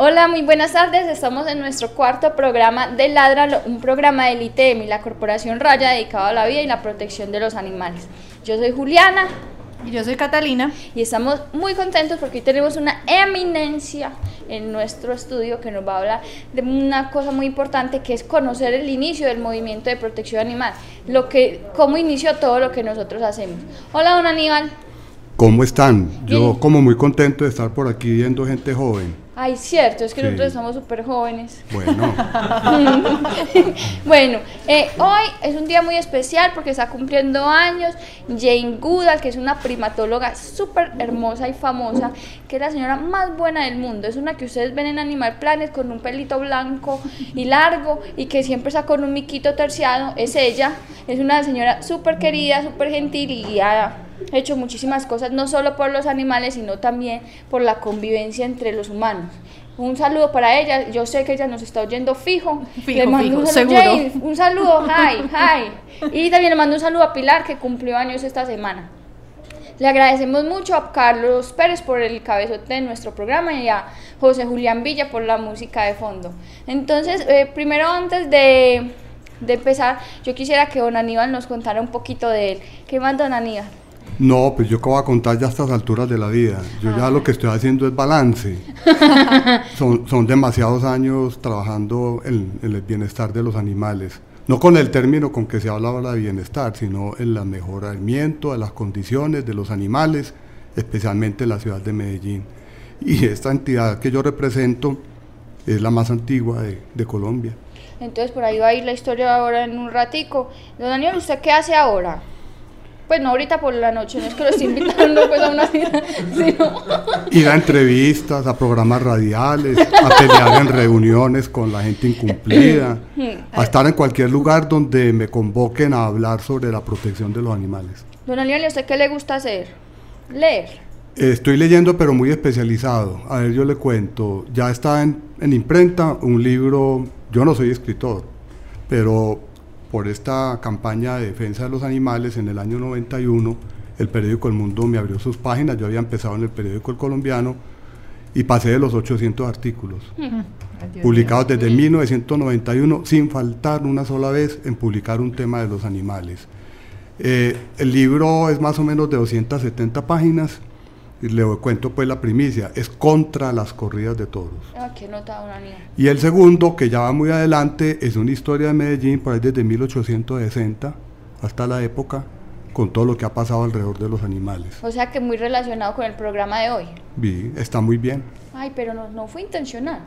Hola, muy buenas tardes. Estamos en nuestro cuarto programa de Ladra, un programa del ITM, la Corporación Raya dedicado a la vida y la protección de los animales. Yo soy Juliana. Y yo soy Catalina. Y estamos muy contentos porque hoy tenemos una eminencia en nuestro estudio que nos va a hablar de una cosa muy importante que es conocer el inicio del movimiento de protección animal, lo que, cómo inició todo lo que nosotros hacemos. Hola, don Aníbal. ¿Cómo están? Yo como muy contento de estar por aquí viendo gente joven. Ay, cierto, es que nosotros estamos súper jóvenes. Bueno. bueno, eh, hoy es un día muy especial porque está cumpliendo años Jane Goodall, que es una primatóloga súper hermosa y famosa, que es la señora más buena del mundo. Es una que ustedes ven en Animal Planet con un pelito blanco y largo y que siempre está con un miquito terciado. Es ella. Es una señora súper querida, súper gentil y ha hecho muchísimas cosas, no solo por los animales, sino también por la convivencia entre los humanos. Un saludo para ella, yo sé que ella nos está oyendo fijo. le mando un saludo, un saludo, hi, hi. Y también le mando un saludo a Pilar, que cumplió años esta semana. Le agradecemos mucho a Carlos Pérez por el cabezote de nuestro programa y a José Julián Villa por la música de fondo. Entonces, eh, primero antes de, de, empezar, yo quisiera que don Aníbal nos contara un poquito de él. ¿Qué más, don Aníbal? No, pues yo acabo a contar ya a estas alturas de la vida. Yo ya lo que estoy haciendo es balance. son, son demasiados años trabajando en, el bienestar de los animales. No con el término con que se habla ahora de bienestar, sino en el mejoramiento de las condiciones de los animales, especialmente en la ciudad de Medellín. Y esta entidad que yo represento es la más antigua de, de Colombia. Entonces por ahí va a ir la historia ahora en un ratico. Don Daniel, ¿usted qué hace ahora? Pues no ahorita por la noche, no es que lo esté invitando pues a una cita, sino... Ir a entrevistas, a programas radiales, a pelear en reuniones con la gente incumplida, a estar en cualquier lugar donde me convoquen a hablar sobre la protección de los animales. Don Aliel, ¿a usted qué le gusta hacer? Leer. Estoy leyendo, pero muy especializado. A ver, yo le cuento. Ya está en, en imprenta un libro, yo no soy escritor, pero por esta campaña de defensa de los animales en el año 91, el periódico El Mundo me abrió sus páginas, yo había empezado en el periódico El Colombiano y pasé de los 800 artículos, publicados desde 1991 sin faltar una sola vez en publicar un tema de los animales. Eh, el libro es más o menos de 270 páginas y le cuento pues la primicia, es contra las corridas de toros. Ah, qué nota, una y el segundo, que ya va muy adelante, es una historia de Medellín por ahí desde 1860 hasta la época, con todo lo que ha pasado alrededor de los animales. O sea que muy relacionado con el programa de hoy. Sí, está muy bien. Ay, pero no, no fue intencional.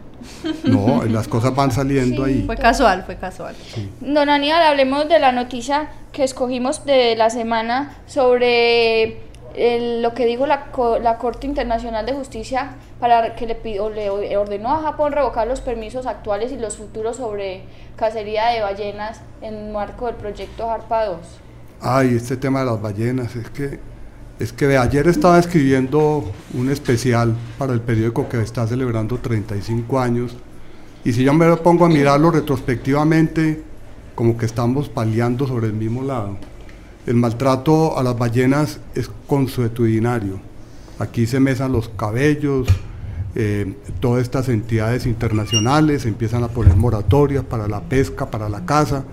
No, las cosas van saliendo ahí. Fue casual, fue casual. Don Aníbal, hablemos de la noticia que escogimos de la semana sobre lo que dijo la, la, Corte Internacional de Justicia para que le, pidió, le ordenó a Japón revocar los permisos actuales y los futuros sobre cacería de ballenas en marco del proyecto Harpa 2. Ay, este tema de las ballenas, es que, es que ayer estaba escribiendo un especial para el periódico que está celebrando 35 años y si yo me pongo a mirarlo retrospectivamente, como que estamos paliando sobre el mismo lado. El maltrato a las ballenas es consuetudinario. Aquí se mesan los cabellos, eh, todas estas entidades internacionales empiezan a poner moratorias para la pesca, para la caza,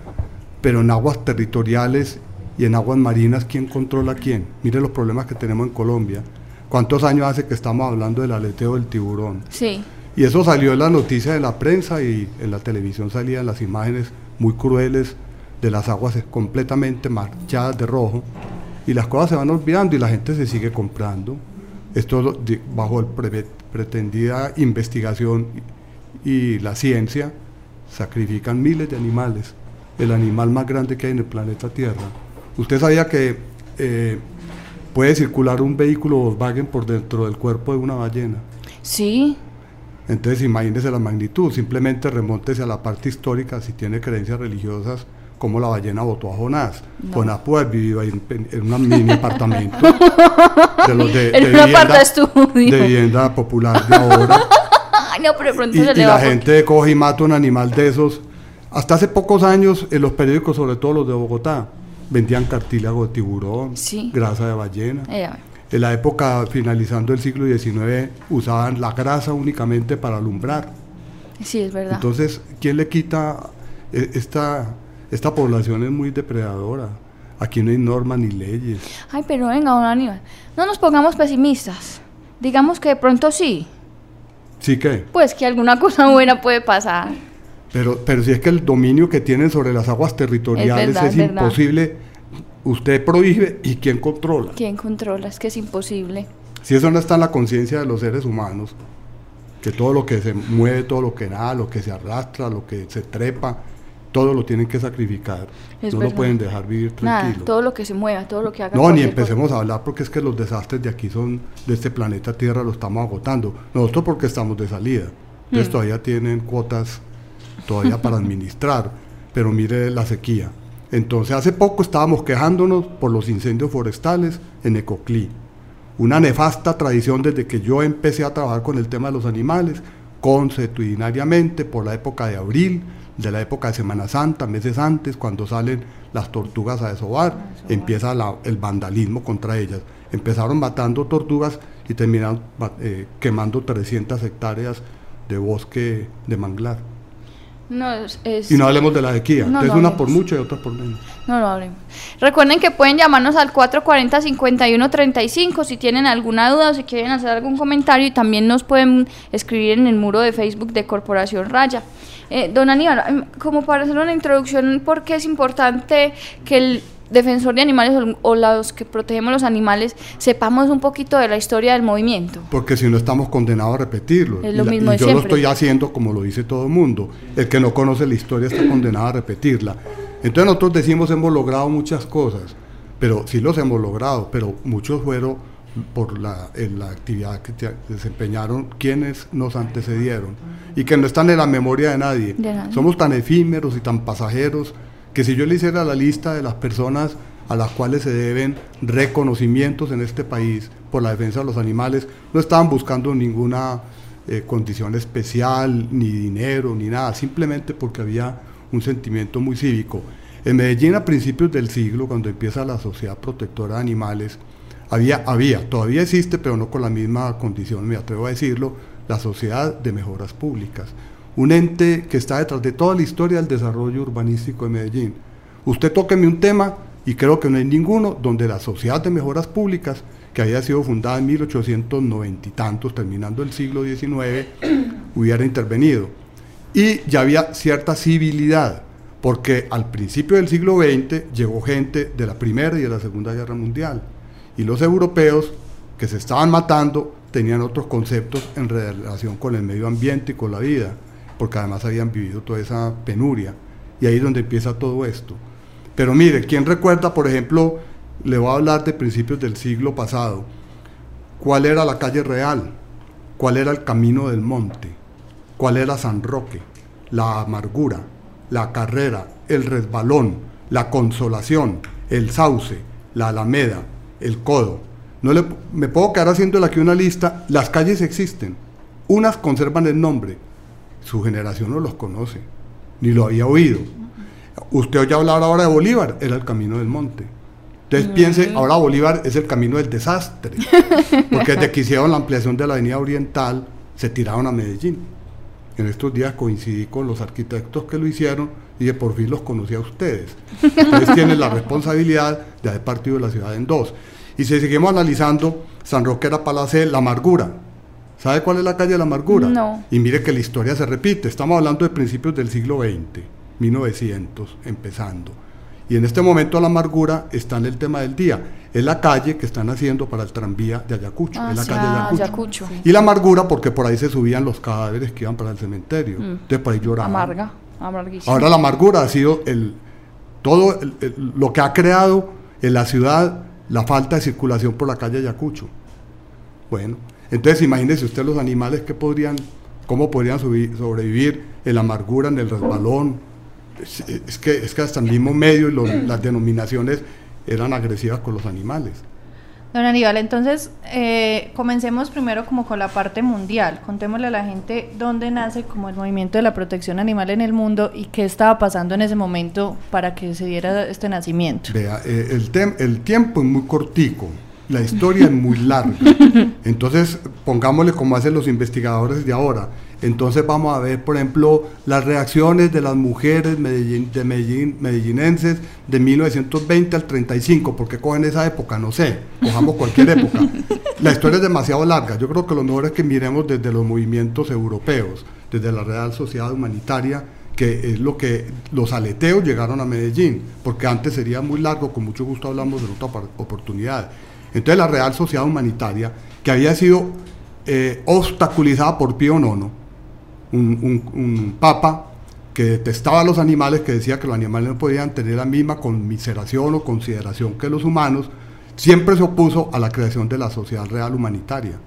pero en aguas territoriales y en aguas marinas, ¿quién controla quién? Mire los problemas que tenemos en Colombia. ¿Cuántos años hace que estamos hablando del aleteo del tiburón? Sí. Y eso salió en la noticia de la prensa y en la televisión salían las imágenes muy crueles de las aguas es completamente marchadas de rojo y las cosas se van olvidando y la gente se sigue comprando. Esto bajo la pretendida investigación y la ciencia sacrifican miles de animales, el animal más grande que hay en el planeta Tierra. ¿Usted sabía que eh, puede circular un vehículo Volkswagen por dentro del cuerpo de una ballena? Sí. Entonces imagínese la magnitud, simplemente remóntese a la parte histórica si tiene creencias religiosas como la ballena votó a Jonás. Jonás puede haber vivido ahí en, en un mini apartamento de los de, de, vivienda, de vivienda popular de ahora. no, pero pronto y, se le y va la gente coge y mata un animal de esos. Hasta hace pocos años en los periódicos, sobre todo los de Bogotá, vendían cartílago de tiburón, Sí. grasa de ballena. Eh, En la época, finalizando el siglo XIX, usaban la grasa únicamente para alumbrar. sí, es verdad. Entonces, ¿quién le quita eh, esta, esta población es muy depredadora? Aquí no hay normas ni leyes. Ay, pero venga, don Aníbal, no nos pongamos pesimistas. Digamos que de pronto sí, Sí que, pues que alguna cosa buena puede pasar. pero, pero si es que el dominio que tienen sobre las aguas territoriales verdad, es, es verdad. imposible, usted prohíbe y quién controla. ¿Quién controla? Es que es imposible. Si eso no está en la conciencia de los seres humanos, que todo lo que se mueve, todo lo que nada, lo que se arrastra, lo que se trepa, todo lo tienen que sacrificar. Es no verdad. lo pueden dejar vivir Nada, tranquilo. todo lo que se mueva, todo lo que haga. No, ni empecemos a hablar porque es que los desastres de aquí son de este planeta Tierra, lo estamos agotando. Nosotros porque estamos de salida. Entonces Mm. todavía tienen cuotas todavía para administrar, pero mire la sequía. Entonces hace poco estábamos quejándonos por los incendios forestales en Ecoclí. Una nefasta tradición desde que yo empecé a trabajar con el tema de los animales, consuetudinariamente por la época de abril, de la época de Semana Santa, meses antes, cuando salen las tortugas a desovar, empieza la- el vandalismo contra ellas. Empezaron matando tortugas y terminaron eh, quemando 300 hectáreas de bosque de manglar. No, es, es- Y no hablemos de la sequía, No, entonces no una por mucho y otra por menos. No, no hablemos. Recuerden que pueden llamarnos al 440-5135 si tienen alguna duda o si quieren hacer algún comentario y también nos pueden escribir en el muro de Facebook de Corporación Raya. Eh, don Aníbal, em, como para hacer una introducción, ¿por qué es importante que el defensor de animales o, los que protegemos los animales sepamos un poquito de la historia del movimiento? Porque si no estamos condenados a repetirlo. Es lo y la- mismo y de yo lo estoy haciendo como lo dice todo el mundo. El que no conoce la historia está condenado a repetirla. Entonces nosotros decimos hemos logrado muchas cosas, pero sí los hemos logrado, pero muchos fueron por la, en la actividad que te- desempeñaron quienes nos antecedieron y que no están en la memoria de nadie. De nadie. Somos tan efímeros y tan pasajeros que si yo le hiciera la lista de las personas a las cuales se deben reconocimientos en este país por la defensa de los animales, no estaban buscando ninguna eh, condición especial, ni dinero, ni nada, simplemente porque había un sentimiento muy cívico. En Medellín a principios del siglo, cuando empieza la Sociedad Protectora de Animales, había, había, todavía existe, pero no con la misma condición, me atrevo a decirlo, la Sociedad de Mejoras Públicas, un ente que está detrás de toda la historia del desarrollo urbanístico de Medellín. Usted tóqueme un tema y creo que no hay ninguno donde la Sociedad de Mejoras Públicas, que había sido fundada en 1890 y tantos, terminando el siglo XIX, hubiera intervenido. Y ya había cierta civilidad, porque al principio del siglo XX llegó gente de la Primera y de la Segunda Guerra Mundial. Y los europeos que se estaban matando tenían otros conceptos en relación con el medio ambiente y con la vida, porque además habían vivido toda esa penuria. Y ahí es donde empieza todo esto. Pero mire, ¿quién recuerda, por ejemplo, le voy a hablar de principios del siglo pasado, cuál era la calle real, cuál era el camino del monte, cuál era San Roque, la amargura, la carrera, el resbalón, la consolación, el sauce, la alameda, el codo. No le, me puedo quedar haciéndole aquí una lista, las calles existen, unas conservan el nombre, su generación no los conoce, ni lo había oído. Usted oye hablar ahora de Bolívar, era el camino del monte. Entonces piense, ahora Bolívar es el camino del desastre, porque desde que hicieron la ampliación de la avenida oriental, se tiraron a Medellín. En estos días coincidí con los arquitectos que lo hicieron y de por fin los conocí a ustedes. Ustedes tienen la responsabilidad de haber partido la ciudad en dos. Y si seguimos analizando, San Roque era Palacé, La Amargura. ¿Sabe cuál es la calle de La Amargura? No. Y mire que la historia se repite. Estamos hablando de principios del siglo XX, 1900, empezando. Y en este momento la amargura está en el tema del día. Es la calle que están haciendo para el tranvía de Ayacucho. es la calle Hacia Ayacucho. Ayacucho. Y la amargura porque por ahí se subían los cadáveres que iban para el cementerio. Mm. Entonces por ahí lloraban. Amarga, Ahora la amargura ha sido el, todo lo que ha creado en la ciudad la falta de circulación por la calle Ayacucho. Bueno, entonces imagínese usted los animales que podrían cómo podrían sobrevivir en la amargura, en el resbalón. Es, que, es que hasta el mismo medio y las denominaciones eran agresivas con los animales. Don Aníbal, entonces eh, comencemos primero como con la parte mundial. Contémosle a la gente dónde nace como el movimiento de la protección animal en el mundo y qué estaba pasando en ese momento para que se diera este nacimiento. Vea, eh, el, el tiempo es muy cortico, la historia es muy larga. Entonces, pongámosle como hacen los investigadores de ahora. Entonces vamos a ver, por ejemplo, las reacciones de las mujeres de Medellín, medellinenses de 1920 al 35, porque cogen esa época, no sé, cojamos cualquier época. La historia es demasiado larga, yo creo que lo mejor es que miremos desde los movimientos europeos, desde la Real Sociedad Humanitaria, que es lo que los aleteos llegaron a Medellín, porque antes sería muy largo, con mucho gusto hablamos de otra oportunidad. Entonces la Real Sociedad Humanitaria, que había sido eh, obstaculizada por Pío IX, un, papa que detestaba a los animales, que decía que los animales no podían tener la misma conmiseración o consideración que los humanos, siempre se opuso a la creación de la sociedad real humanitaria.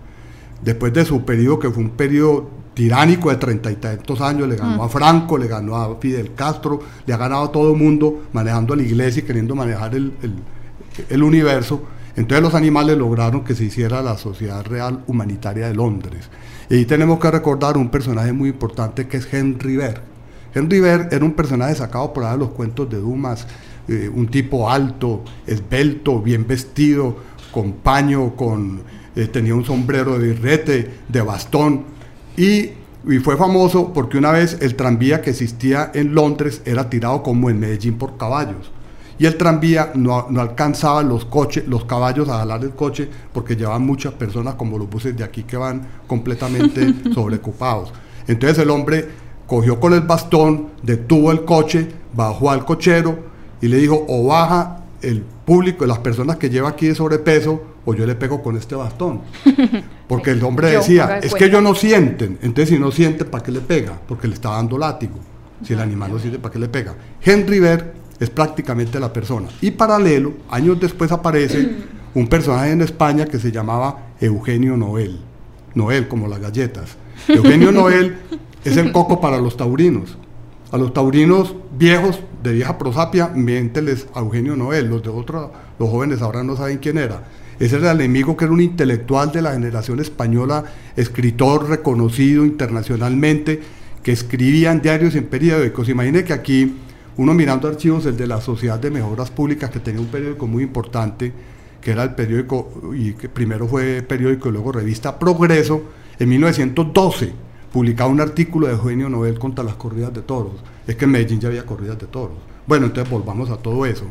Después de su periodo, que fue un periodo tiránico de treinta y tantos años, le ganó a mm. Franco, le ganó a Fidel Castro, le ha ganado a todo el mundo manejando a la iglesia y queriendo manejar el, el universo. Entonces los animales lograron que se hiciera la Sociedad Real Humanitaria de Londres. Y ahí tenemos que recordar un personaje muy importante que es Henry Ver. Henry Ver era un personaje sacado por ahí de los cuentos de Dumas, eh, un tipo alto, esbelto, bien vestido, con paño, con, eh, tenía un sombrero de birrete, de bastón, y, y fue famoso porque una vez el tranvía que existía en Londres era tirado como en Medellín por caballos y el tranvía no, no, alcanzaba los coches, los caballos a jalar el coche porque llevaban muchas personas como los buses de aquí que van completamente sobreocupados. Entonces el hombre cogió con el bastón, detuvo el coche, bajó al cochero y le dijo o baja el público, las personas que lleva aquí de sobrepeso, o yo le pego con este bastón. Porque el hombre decía, es que ellos no sienten, entonces si no sienten, ¿para qué le pega? Porque le está dando látigo. Si el animal no siente, ¿para qué le pega? Henry Ver es prácticamente la persona. Y paralelo, años después aparece un personaje en España que se llamaba Eugenio Noel. Noel, como las galletas. Eugenio Noel es el coco para los taurinos. A los taurinos viejos de vieja prosapia, miénteles a Eugenio Noel. Los de otros, los jóvenes ahora no saben quién era. Ese era el enemigo que era un intelectual de la generación española, escritor reconocido internacionalmente, que escribía en diarios y en periódicos. Imagine que aquí uno mirando archivos, el de la Sociedad de Mejoras Públicas, que tenía un periódico muy importante, que era el periódico, y que primero fue periódico y luego revista Progreso, en 1912 publicaba un artículo de Eugenio Nobel contra las corridas de toros. Es que en Medellín ya había corridas de toros. Bueno, entonces volvamos a todo eso.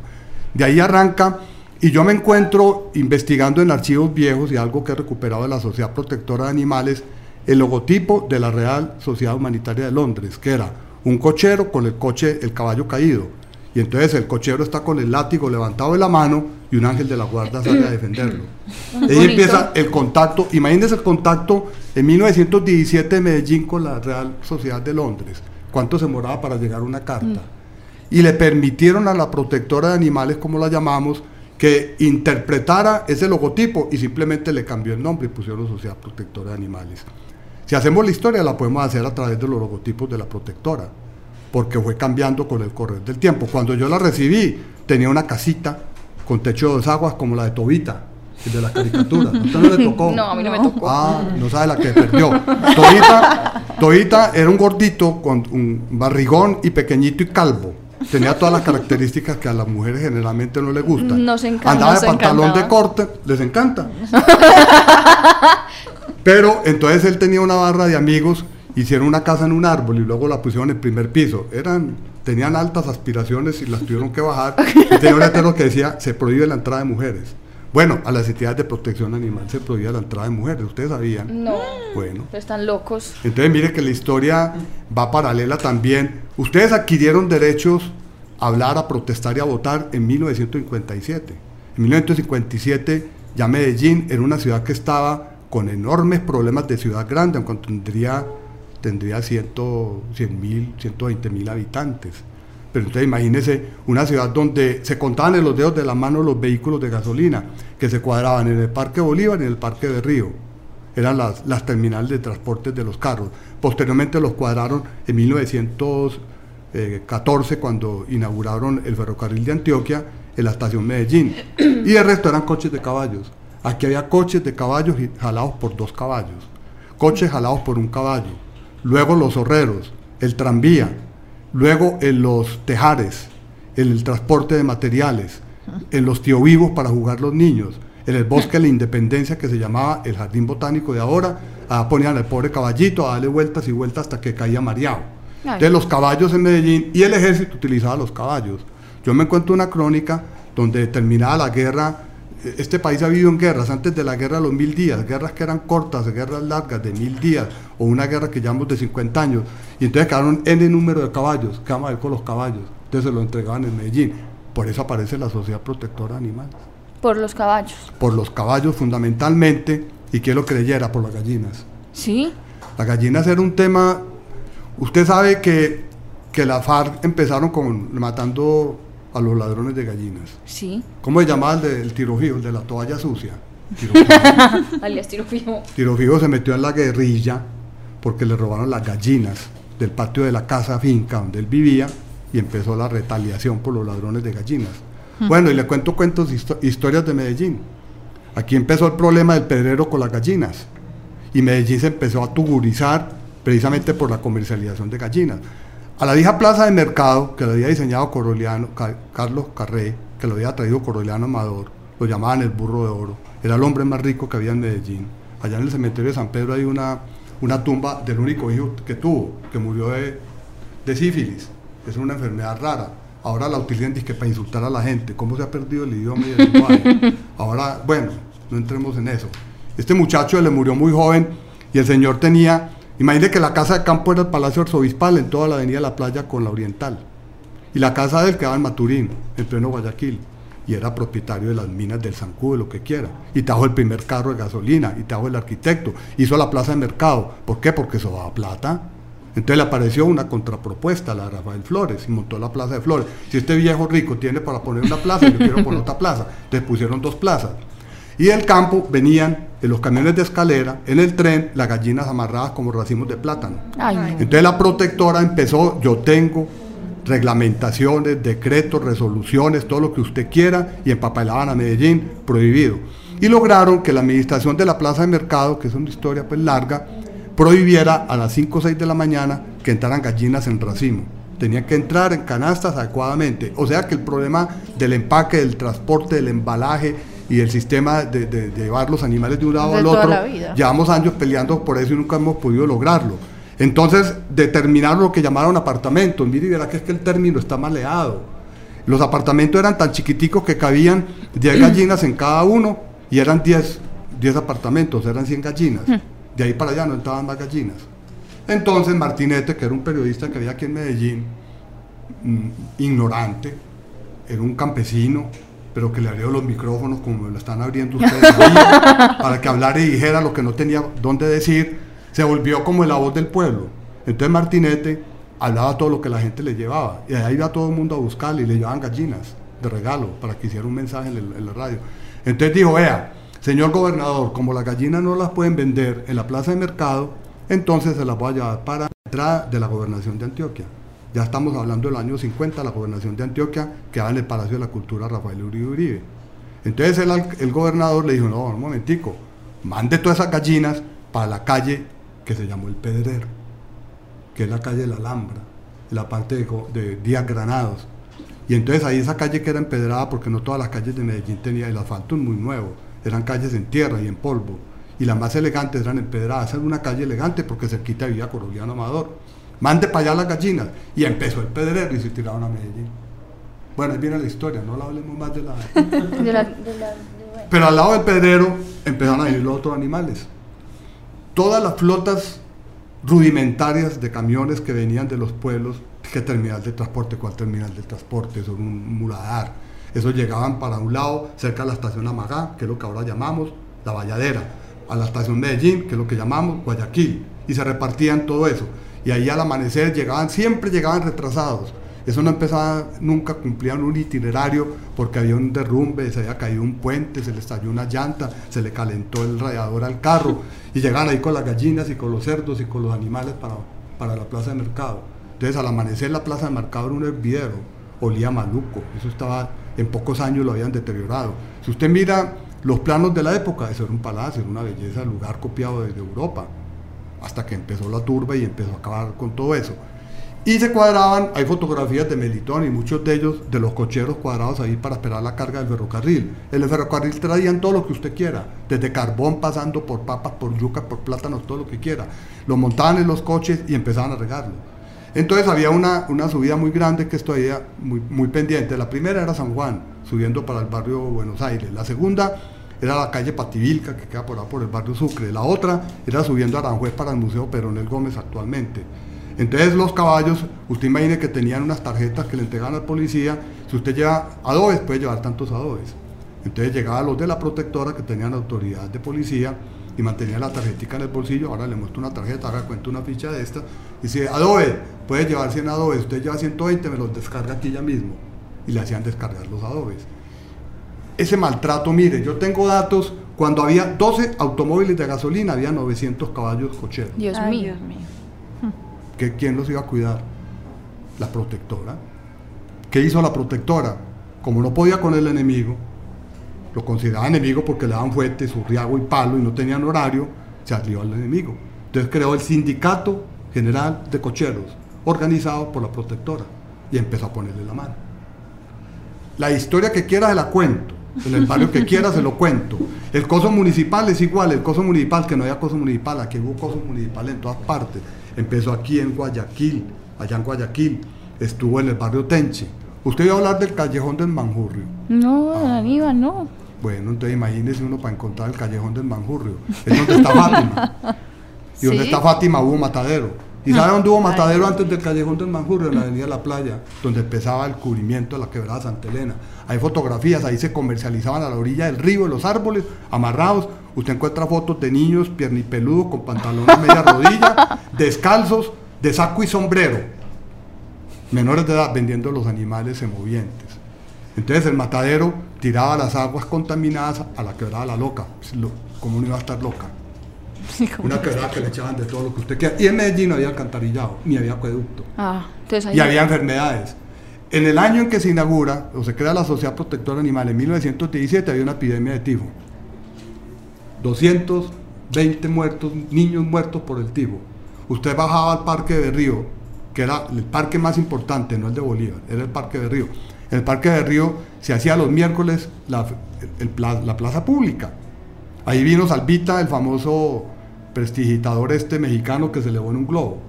De ahí arranca, y yo me encuentro investigando en archivos viejos y algo que he recuperado de la Sociedad Protectora de Animales, el logotipo de la Real Sociedad Humanitaria de Londres, que era un cochero con el coche, el caballo caído. Y entonces el cochero está con el látigo levantado de la mano y un ángel de la guarda sale a defenderlo. Ahí empieza el contacto, imagínense el contacto en 1917 de Medellín con la Real Sociedad de Londres. ¿Cuánto se moraba para llegar una carta? Mm. Y le permitieron a la protectora de animales, como la llamamos, que interpretara ese logotipo y simplemente le cambió el nombre y pusieron Sociedad Protectora de Animales. Si hacemos la historia, la podemos hacer a través de los logotipos de la protectora, porque fue cambiando con el correr del tiempo. Cuando yo la recibí, tenía una casita con techo de dos aguas como la de Tobita, de la caricatura. ¿A usted no le tocó? No, a mí no me tocó. Ah, no sabe la que perdió. Tobita, Tobita era un gordito con un barrigón y pequeñito y calvo. Tenía todas las características que a las mujeres generalmente no les gustan. Nos encanta. Andaba de pantalón de corte, les encanta. Pero entonces él tenía una barra de amigos, hicieron una casa en un árbol y luego la pusieron en el primer piso. Eran, tenían altas aspiraciones y las tuvieron que bajar. Y tenía un letrero que decía, se prohíbe la entrada de mujeres. Bueno, a las entidades de protección animal se prohibía la entrada de mujeres, ¿ustedes sabían? No. Bueno. Están locos. Entonces mire que la historia va paralela también. Ustedes adquirieron derechos a hablar, a protestar y a votar en 1957. En 1957 ya Medellín era una ciudad que estaba con enormes problemas de ciudad grande, aunque tendría, tendría 100 mil, 120 mil habitantes. Pero entonces imagínese una ciudad donde se contaban en los dedos de la mano los vehículos de gasolina, que se cuadraban en el Parque Bolívar y en el Parque de Río. eran las, las terminales de transporte de los carros. Posteriormente los cuadraron en 1914 cuando inauguraron el ferrocarril de Antioquia en la estación Medellín. Y el resto eran coches de caballos. Aquí había coches de caballos jalados por dos caballos, coches jalados por un caballo, luego los horreros, el tranvía, luego en los tejares, en el transporte de materiales, en los tío vivos para jugar los niños, en el bosque de la independencia que se llamaba el jardín botánico de ahora, allá ponían al pobre caballito a darle vueltas y vueltas hasta que caía mareado. Entonces los caballos en Medellín y el ejército utilizaba los caballos. Yo me encuentro una crónica donde terminada la guerra, este país ha vivido en guerras, antes de la guerra de los mil días, guerras que eran cortas, guerras largas de mil días, o una guerra que llevamos de 50 años, y entonces quedaron N número de caballos, ¿qué vamos a ver con los caballos? Entonces se lo entregaban en Medellín. Por eso aparece la Sociedad Protectora de Animales. Por los caballos. Por los caballos fundamentalmente, y que lo creyera, por las gallinas. ¿Sí? Las gallinas era un tema. Usted sabe que, que la FARC empezaron con matando a los ladrones de gallinas. Sí. ¿Cómo se llamaba el del tiro fijo, el de la toalla sucia? Alias tiro fijo. Tiro fijo se metió en la guerrilla porque le robaron las gallinas del patio de la casa finca donde él vivía y empezó la retaliación por los ladrones de gallinas. Bueno, y le cuento cuentos, histo- historias de Medellín. Aquí empezó el problema del pedrero con las gallinas y Medellín se empezó a tugurizar precisamente por la comercialización de gallinas. A la vieja plaza de mercado que lo había diseñado Carlos Carré, que lo había traído Coroliano Amador, lo llamaban el burro de oro, era el hombre más rico que había en Medellín. Allá en el cementerio de San Pedro hay una, una tumba del único hijo que tuvo, que murió de, de sífilis, es una enfermedad rara. Ahora la utilizan para insultar a la gente. ¿Cómo se ha perdido el idioma y el lenguaje? Ahora, bueno, no entremos en eso. Este muchacho le murió muy joven y el señor tenía, imagínate que la casa de campo era el Palacio Arzobispal en toda la avenida La Playa con la Oriental. Y la casa de él quedaba en Maturín, en pleno Guayaquil. Y era propietario de las minas del Zancudo, lo que quiera. Y trajo el primer carro de gasolina, y trajo el arquitecto. Hizo la plaza de mercado. ¿Por qué? Porque eso daba plata. Entonces le apareció una contrapropuesta, la de Rafael Flores, y montó la plaza de Flores. Si este viejo rico tiene para poner una plaza, yo quiero poner otra plaza. Entonces pusieron dos plazas. Y del campo venían en los camiones de escalera, en el tren, las gallinas amarradas como racimos de plátano. Ay. Entonces la protectora empezó, yo tengo reglamentaciones, decretos, resoluciones, todo lo que usted quiera, y empapelaban a Medellín, prohibido. Y lograron que la administración de la plaza de mercado, que es una historia pues larga, prohibiera a las 5 o 6 de la mañana que entraran gallinas en racimo. Tenían que entrar en canastas adecuadamente. O sea que el problema del empaque, del transporte, del embalaje y el sistema de, de- de llevar los animales de un lado al otro, llevamos años peleando por eso y nunca hemos podido lograrlo. Entonces determinaron lo que llamaron apartamentos. Mire, y verá que es que el término está maleado. Los apartamentos eran tan chiquiticos que cabían 10 gallinas en cada uno y eran 10, 10 apartamentos, eran 100 gallinas. De ahí para allá no entraban más gallinas. Entonces Martinete, que era un periodista que había aquí en Medellín, mm, ignorante, era un campesino, pero que le abrió los micrófonos como me lo están abriendo ustedes ahí, para que hablara y dijera lo que no tenía dónde decir, se volvió como la voz del pueblo. Entonces Martinete hablaba todo lo que la gente le llevaba, y ahí iba todo el mundo a buscarle y le llevaban gallinas de regalo para que hiciera un mensaje en, el- en la radio. Entonces dijo, vea, señor gobernador, como las gallinas no las pueden vender en la plaza de mercado, entonces se las voy a llevar para la entrada de la gobernación de Antioquia. Ya estamos hablando del año 50, la gobernación de Antioquia quedaba en el Palacio de la Cultura Rafael Uribe Uribe. Entonces el, el gobernador le dijo, no, un momentico, mande todas esas gallinas para la calle que se llamó El Pedrero, que es la calle de la Alhambra, la parte de, de Díaz Granados. Y entonces ahí esa calle que era empedrada, porque no todas las calles de Medellín tenía el asfalto muy nuevo, eran calles en tierra y en polvo. Y las más elegantes eran empedradas, era una calle elegante porque cerquita vivía Coroliano Amador. Mande para allá las gallinas. Y empezó el pedrero y se tiraron a Medellín. Bueno, ahí viene la historia, no la hablemos más de la... De la, de la, de- Pero al lado del pedrero empezaron a vivir los otros animales. Todas las flotas rudimentarias de camiones que venían de los pueblos, ¿qué terminal de transporte? ¿Cuál terminal de transporte? Eso era un muladar. Esos llegaban para un lado, cerca de la estación Amagá, que es lo que ahora llamamos la Valladera, a la estación Medellín, que es lo que llamamos Guayaquil, y se repartían todo eso. Y ahí al amanecer llegaban, siempre llegaban retrasados. Eso no empezaba, nunca cumplían un itinerario porque había un derrumbe, se había caído un puente, se le estalló una llanta, se le calentó el radiador al carro y llegaban ahí con las gallinas y con los cerdos y con los animales para, para la plaza de mercado. Entonces al amanecer la plaza de mercado era un hervidero, olía maluco, eso estaba, en pocos años lo habían deteriorado. Si usted mira los planos de la época, eso era un palacio, era una belleza, lugar copiado desde Europa, hasta que empezó la turba y empezó a acabar con todo eso. Y se cuadraban, hay fotografías de Melitón y muchos de ellos de los cocheros cuadrados ahí para esperar la carga del ferrocarril. En el ferrocarril traían todo lo que usted quiera, desde carbón pasando por papas, por yuca, por plátanos, todo lo que quiera. Lo montaban en los coches y empezaban a regarlo. Entonces había una, una subida muy grande que estoy muy, muy pendiente. La primera era San Juan, subiendo para el barrio Buenos Aires. La segunda era la calle Pativilca, que queda por ahí por el barrio Sucre. La otra era subiendo Aranjuez para el Museo Peronel Gómez actualmente. Entonces los caballos, usted imagine que tenían unas tarjetas que le entregaban al policía, si usted lleva adobes, puede llevar tantos adobes. Entonces llegaban los de la protectora que tenían autoridad de policía y mantenían la tarjetita en el bolsillo, ahora le muestro una tarjeta, ahora cuento una ficha de esta, y dice, adobe, puede llevar 100 adobes, usted lleva 120, me los descarga aquí ya mismo. Y le hacían descargar los adobes. Ese maltrato, mire, yo tengo datos, cuando había 12 automóviles de gasolina, había 900 caballos cocheros. Dios mío. Dios mío. ¿quién los iba a cuidar? La protectora. ¿Qué hizo la protectora? Como no podía con el enemigo, lo consideraba enemigo porque le daban fuerte, surriago y palo y no tenían horario, se arrió al enemigo. Entonces creó el Sindicato General de Cocheros, organizado por la protectora, y empezó a ponerle la mano. La historia que quiera se la cuento, en el barrio que quiera se lo cuento. El coso municipal es igual, el coso municipal, que no había coso municipal, aquí hubo coso municipal en todas partes empezó aquí en Guayaquil, allá en Guayaquil, estuvo en el barrio Tenche. ¿Usted iba a hablar del callejón del Manjurrio? No, ah. Aníbal, no. Bueno, entonces imagínese uno para encontrar el callejón del Manjurrio. Es donde está Fátima. Y donde está Fátima hubo matadero. ¿Y sabe dónde hubo matadero antes del callejón del Manjurrio? En la avenida La Playa, donde empezaba el cubrimiento de la quebrada Santa Elena. Hay fotografías, ahí se comercializaban a la orilla del río, en los árboles, amarrados. Usted encuentra fotos de niños piernipeludos con pantalones media rodilla, descalzos, de saco y sombrero. Menores de edad vendiendo los animales semovientes. Entonces el matadero tiraba las aguas contaminadas a la quebrada La Loca. ¿Cómo no iba a estar loca? Una quebrada que le echaban de todo lo que usted quiera. Y en Medellín no había alcantarillado, ni había acueducto. Ah, y había enfermedades. En el año en que se inaugura o se crea la Sociedad Protectora Animal, en 1917, había una epidemia de tifo. 220 muertos, niños muertos por el tifo. Usted bajaba al Parque de Río, que era el parque más importante, no el de Bolívar, era el Parque de Río. el Parque de Río se hacía los miércoles la, la plaza pública. Ahí vino Salvita, el famoso prestigitador este mexicano que se elevó en un globo.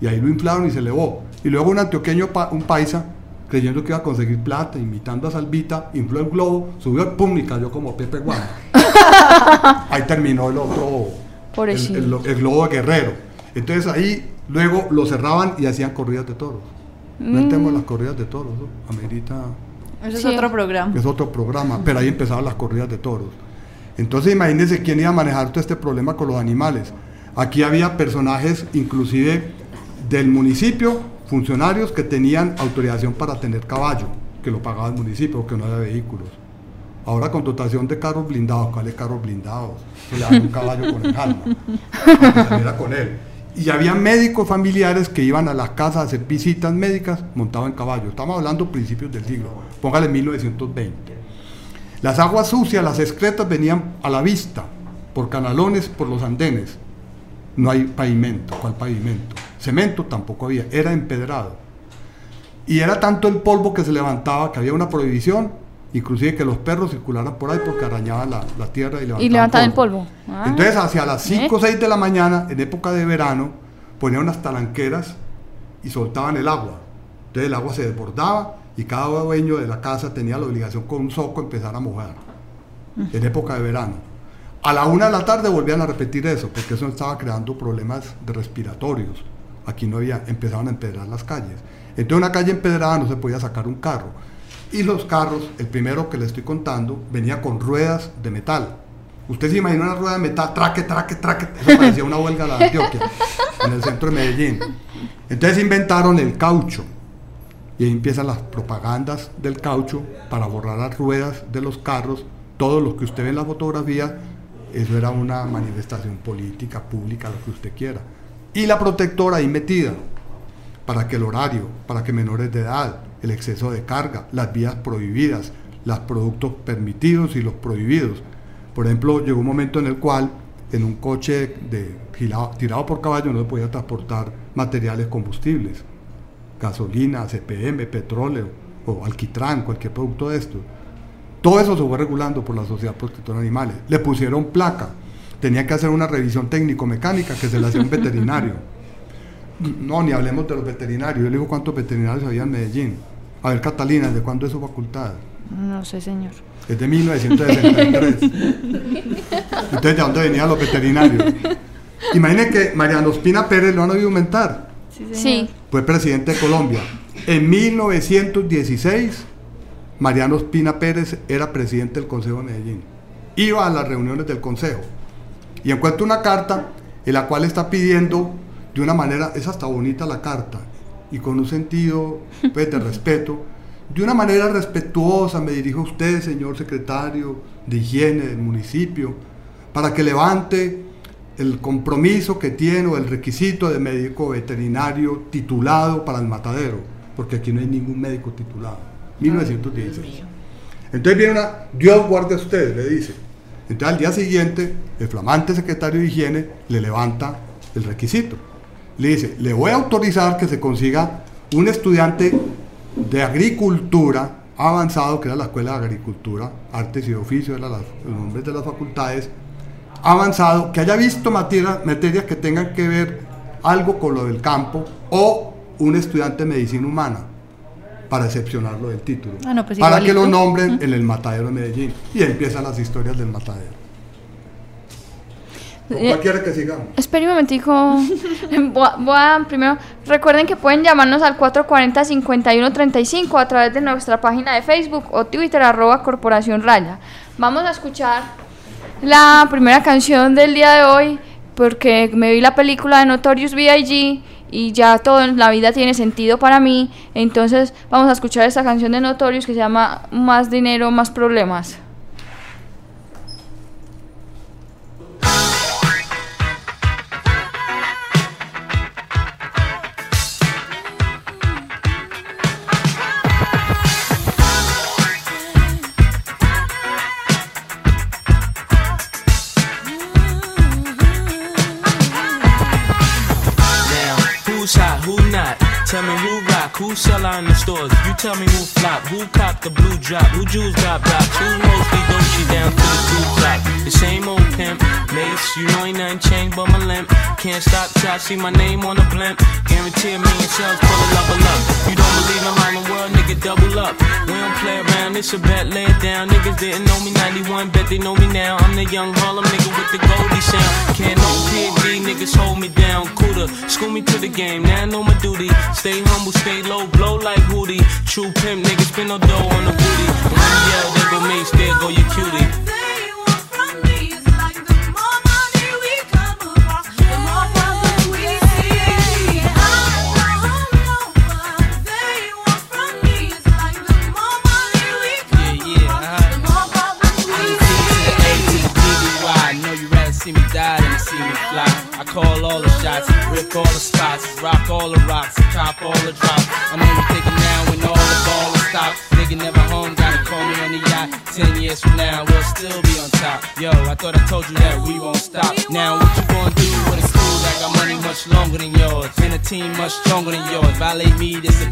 Y ahí lo inflaron y se elevó. Y luego un antioqueño, un paisa, creyendo que iba a conseguir plata, imitando a Salvita, infló el globo, subió el pum y cayó como Pepe Guano. ahí terminó el otro, el, globo de guerrero. Entonces ahí luego lo cerraban y hacían corridas de toros. No mm. entremos las corridas de toros, ¿no? Amerita... Ese es otro programa. Es otro programa, pero ahí empezaban las corridas de toros. Entonces imagínense quién iba a manejar todo este problema con los animales. Aquí había personajes inclusive del municipio, funcionarios que tenían autorización para tener caballo, que lo pagaba el municipio, que no había vehículos. Ahora con dotación de carros blindados, ¿cuáles carros blindados? Se le daba un caballo con el alma, que con él. Y había médicos familiares que iban a las casas a hacer visitas médicas montados en caballo. Estamos hablando principios del siglo, póngale 1920. Las aguas sucias, las excretas venían a la vista, por canalones, por los andenes. No hay pavimento, ¿cuál pavimento? Cemento tampoco había, era empedrado. Y era tanto el polvo que se levantaba que había una prohibición, inclusive que los perros circularan por ahí porque arañaban la, tierra y levantaban, y levantaban el polvo. Ah. Entonces hacia las 5 o 6 de la mañana, en época de verano, ponían unas talanqueras y soltaban el agua. Entonces el agua se desbordaba y cada dueño de la casa tenía la obligación con un soco empezar a mojar en época de verano. A la una de la tarde volvían a repetir eso, porque eso estaba creando problemas de respiratorios. Aquí no había, empezaban a empedrar las calles. Entonces una calle empedrada no se podía sacar un carro. Y los carros, el primero que le estoy contando, venía con ruedas de metal. Usted se imagina una rueda de metal, traque, traque, traque. Eso parecía una huelga de Antioquia, en el centro de Medellín. Entonces inventaron el caucho y ahí empiezan las propagandas del caucho para borrar las ruedas de los carros, todo lo que usted ve en la fotografía, eso era una manifestación política, pública, lo que usted quiera. Y la protectora ahí metida, para que el horario, para que menores de edad, el exceso de carga, las vías prohibidas, los productos permitidos y los prohibidos. Por ejemplo, llegó un momento en el cual en un coche tirado, por caballo no se podía transportar materiales combustibles, gasolina, CPM, petróleo o alquitrán, cualquier producto de esto. Todo eso se fue regulando por la Sociedad Protectora de Animales. Le pusieron placa, tenía que hacer una revisión técnico-mecánica que se le hacía un veterinario. No, ni hablemos de los veterinarios. Yo le digo cuántos veterinarios había en Medellín. A ver, Catalina, ¿de cuándo es su facultad? No sé, señor. Es de 1963. Entonces, ¿de dónde venían los veterinarios? Imaginen que Mariano Espina Pérez lo han oído aumentar. Sí. Fue presidente de Colombia. En 1916, Mariano Espina Pérez era presidente del Consejo de Medellín. Iba a las reuniones del Consejo y encuentra una carta en la cual está pidiendo de una manera, es hasta bonita la carta, y con un sentido pues, de respeto, de una manera respetuosa me dirijo a usted, señor secretario de higiene del municipio, para que levante el compromiso que tiene o el requisito de médico veterinario titulado para el matadero, porque aquí no hay ningún médico titulado. 1916. Entonces viene una, Dios guarde a usted, le dice. Entonces al día siguiente, el flamante secretario de higiene le levanta el requisito. Le dice, le voy a autorizar que se consiga un estudiante de agricultura avanzado, que era la Escuela de Agricultura, Artes y Oficios, eran los nombres de las facultades, avanzado, que haya visto materias que tengan que ver algo con lo del campo, o un estudiante de medicina humana, para excepcionarlo del título, Ah, no, pues para que lo nombren en el matadero de Medellín. Y empiezan las historias del matadero. ¿Con Eh, cuál quiere que sigamos? Espera un momentico. Voy a, voy a- primero, recuerden que pueden llamarnos al 440-5135 a través de nuestra página de Facebook o Twitter, arroba Corporación Raya. Vamos a escuchar la primera canción del día de hoy porque me vi la película de Notorious B.I.G. y ya todo en la vida tiene sentido para mí. Entonces vamos a escuchar esta canción de Notorious que se llama Más dinero, más problemas. Tell me who flop, who cop the blue drop, who jewels got blocks, who mostly Dolce down to the blue drop. The same old pimp, mace, you know ain't nothing changed but my limp. Can't stop till I see my name on the blimp. Guarantee me million sales, pull a level up. You don't believe in Harlem World, nigga, double up. We don't play around, it's a bet, lay it down. Niggas didn't know me 91, bet they know me now. I'm the young Harlem nigga with the Goldie sound. Can't no PD, niggas hold me down. Cooler, school me to the game, now I know my duty. Stay humble, stay low, blow like Hootie. True pimp, niggas spin no dough on the booty. When yell, there go me, there go your cutie. Call all the shots, rip all the spots, rock all the rocks, cop all the drops. I'm only thinking now when all the ball is stopped. Nigga never home, gotta call me on the yacht. Ten years from now, we'll still be on top. Yo, I thought I told you that we won't stop. Now what you gonna do with a school that got money much longer than yours? Team much stronger than yours. Violate me, this a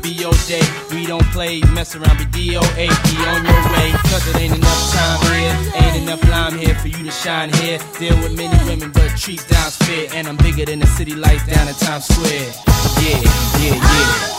day. We don't play, mess around, be DOA. Be on your way, cause it ain't enough time here. Ain't enough lime here for you to shine here. Deal with many women, but treat down's fair. And I'm bigger than the city lights down in Times Square. Yeah, yeah, yeah.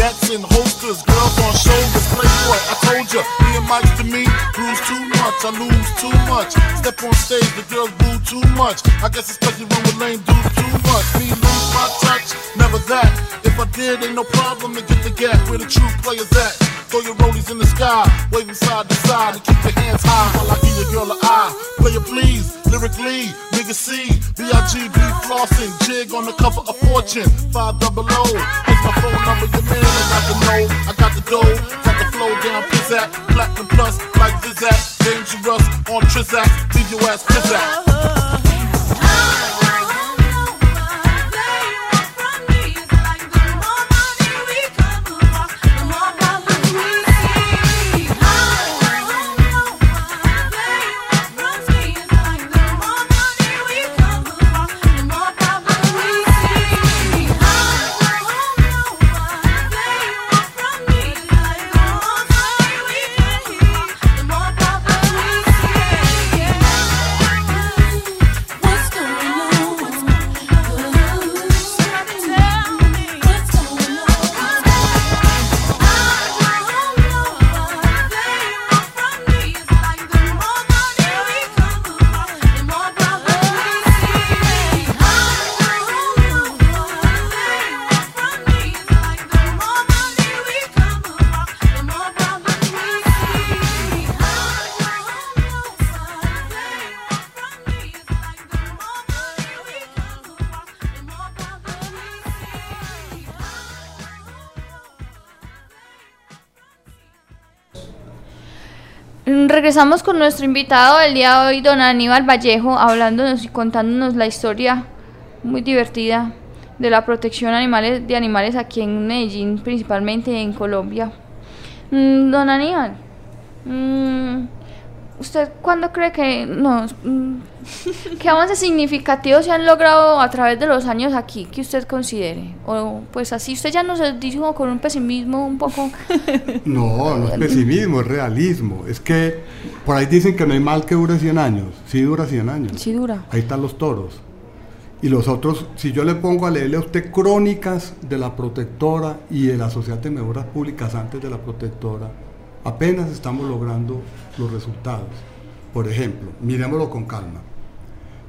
Gats and holsters, girls on shoulders. Playboy, I told ya, me and Mike to me, bruise too much, I lose too much. Step on stage, the girls boo too much. I guess it's cause you run with lame dudes too much. Me lose my touch, never that. If I did, ain't no problem to get the gap where the true players at. Throw your rollies in the sky, waving side to side, and keep your hands high while I give your girl an eye. Player please, lyrically, nigga C, B-I-G-B flossing, jig on the cover of Fortune, five double O. Here's my phone number, your man, I got the know, I got the dough, got the flow down, pizzazz, platinum plus, like Zizak, dangerous on Trizak, leave your ass pizzazz. Regresamos con nuestro invitado del día de hoy, don Aníbal Vallejo, hablándonos y contándonos la historia muy divertida de la protección animales, de animales aquí en Medellín, principalmente en Colombia. Mm, don Aníbal, mm, ¿usted cuándo cree que nos, mm, qué avances significativos se han logrado a través de los años aquí que usted considere? O pues así usted ya nos dijo con un pesimismo un poco No, no es pesimismo, es realismo. Es que por ahí dicen que no hay mal que dure 100 años. Sí dura 100 años. sí dura. Ahí están los toros. Y los otros, si yo le pongo a leerle a usted crónicas de la protectora y de la Sociedad de Mejoras Públicas antes de la protectora, apenas estamos logrando los resultados. Por ejemplo, miremoslo con calma.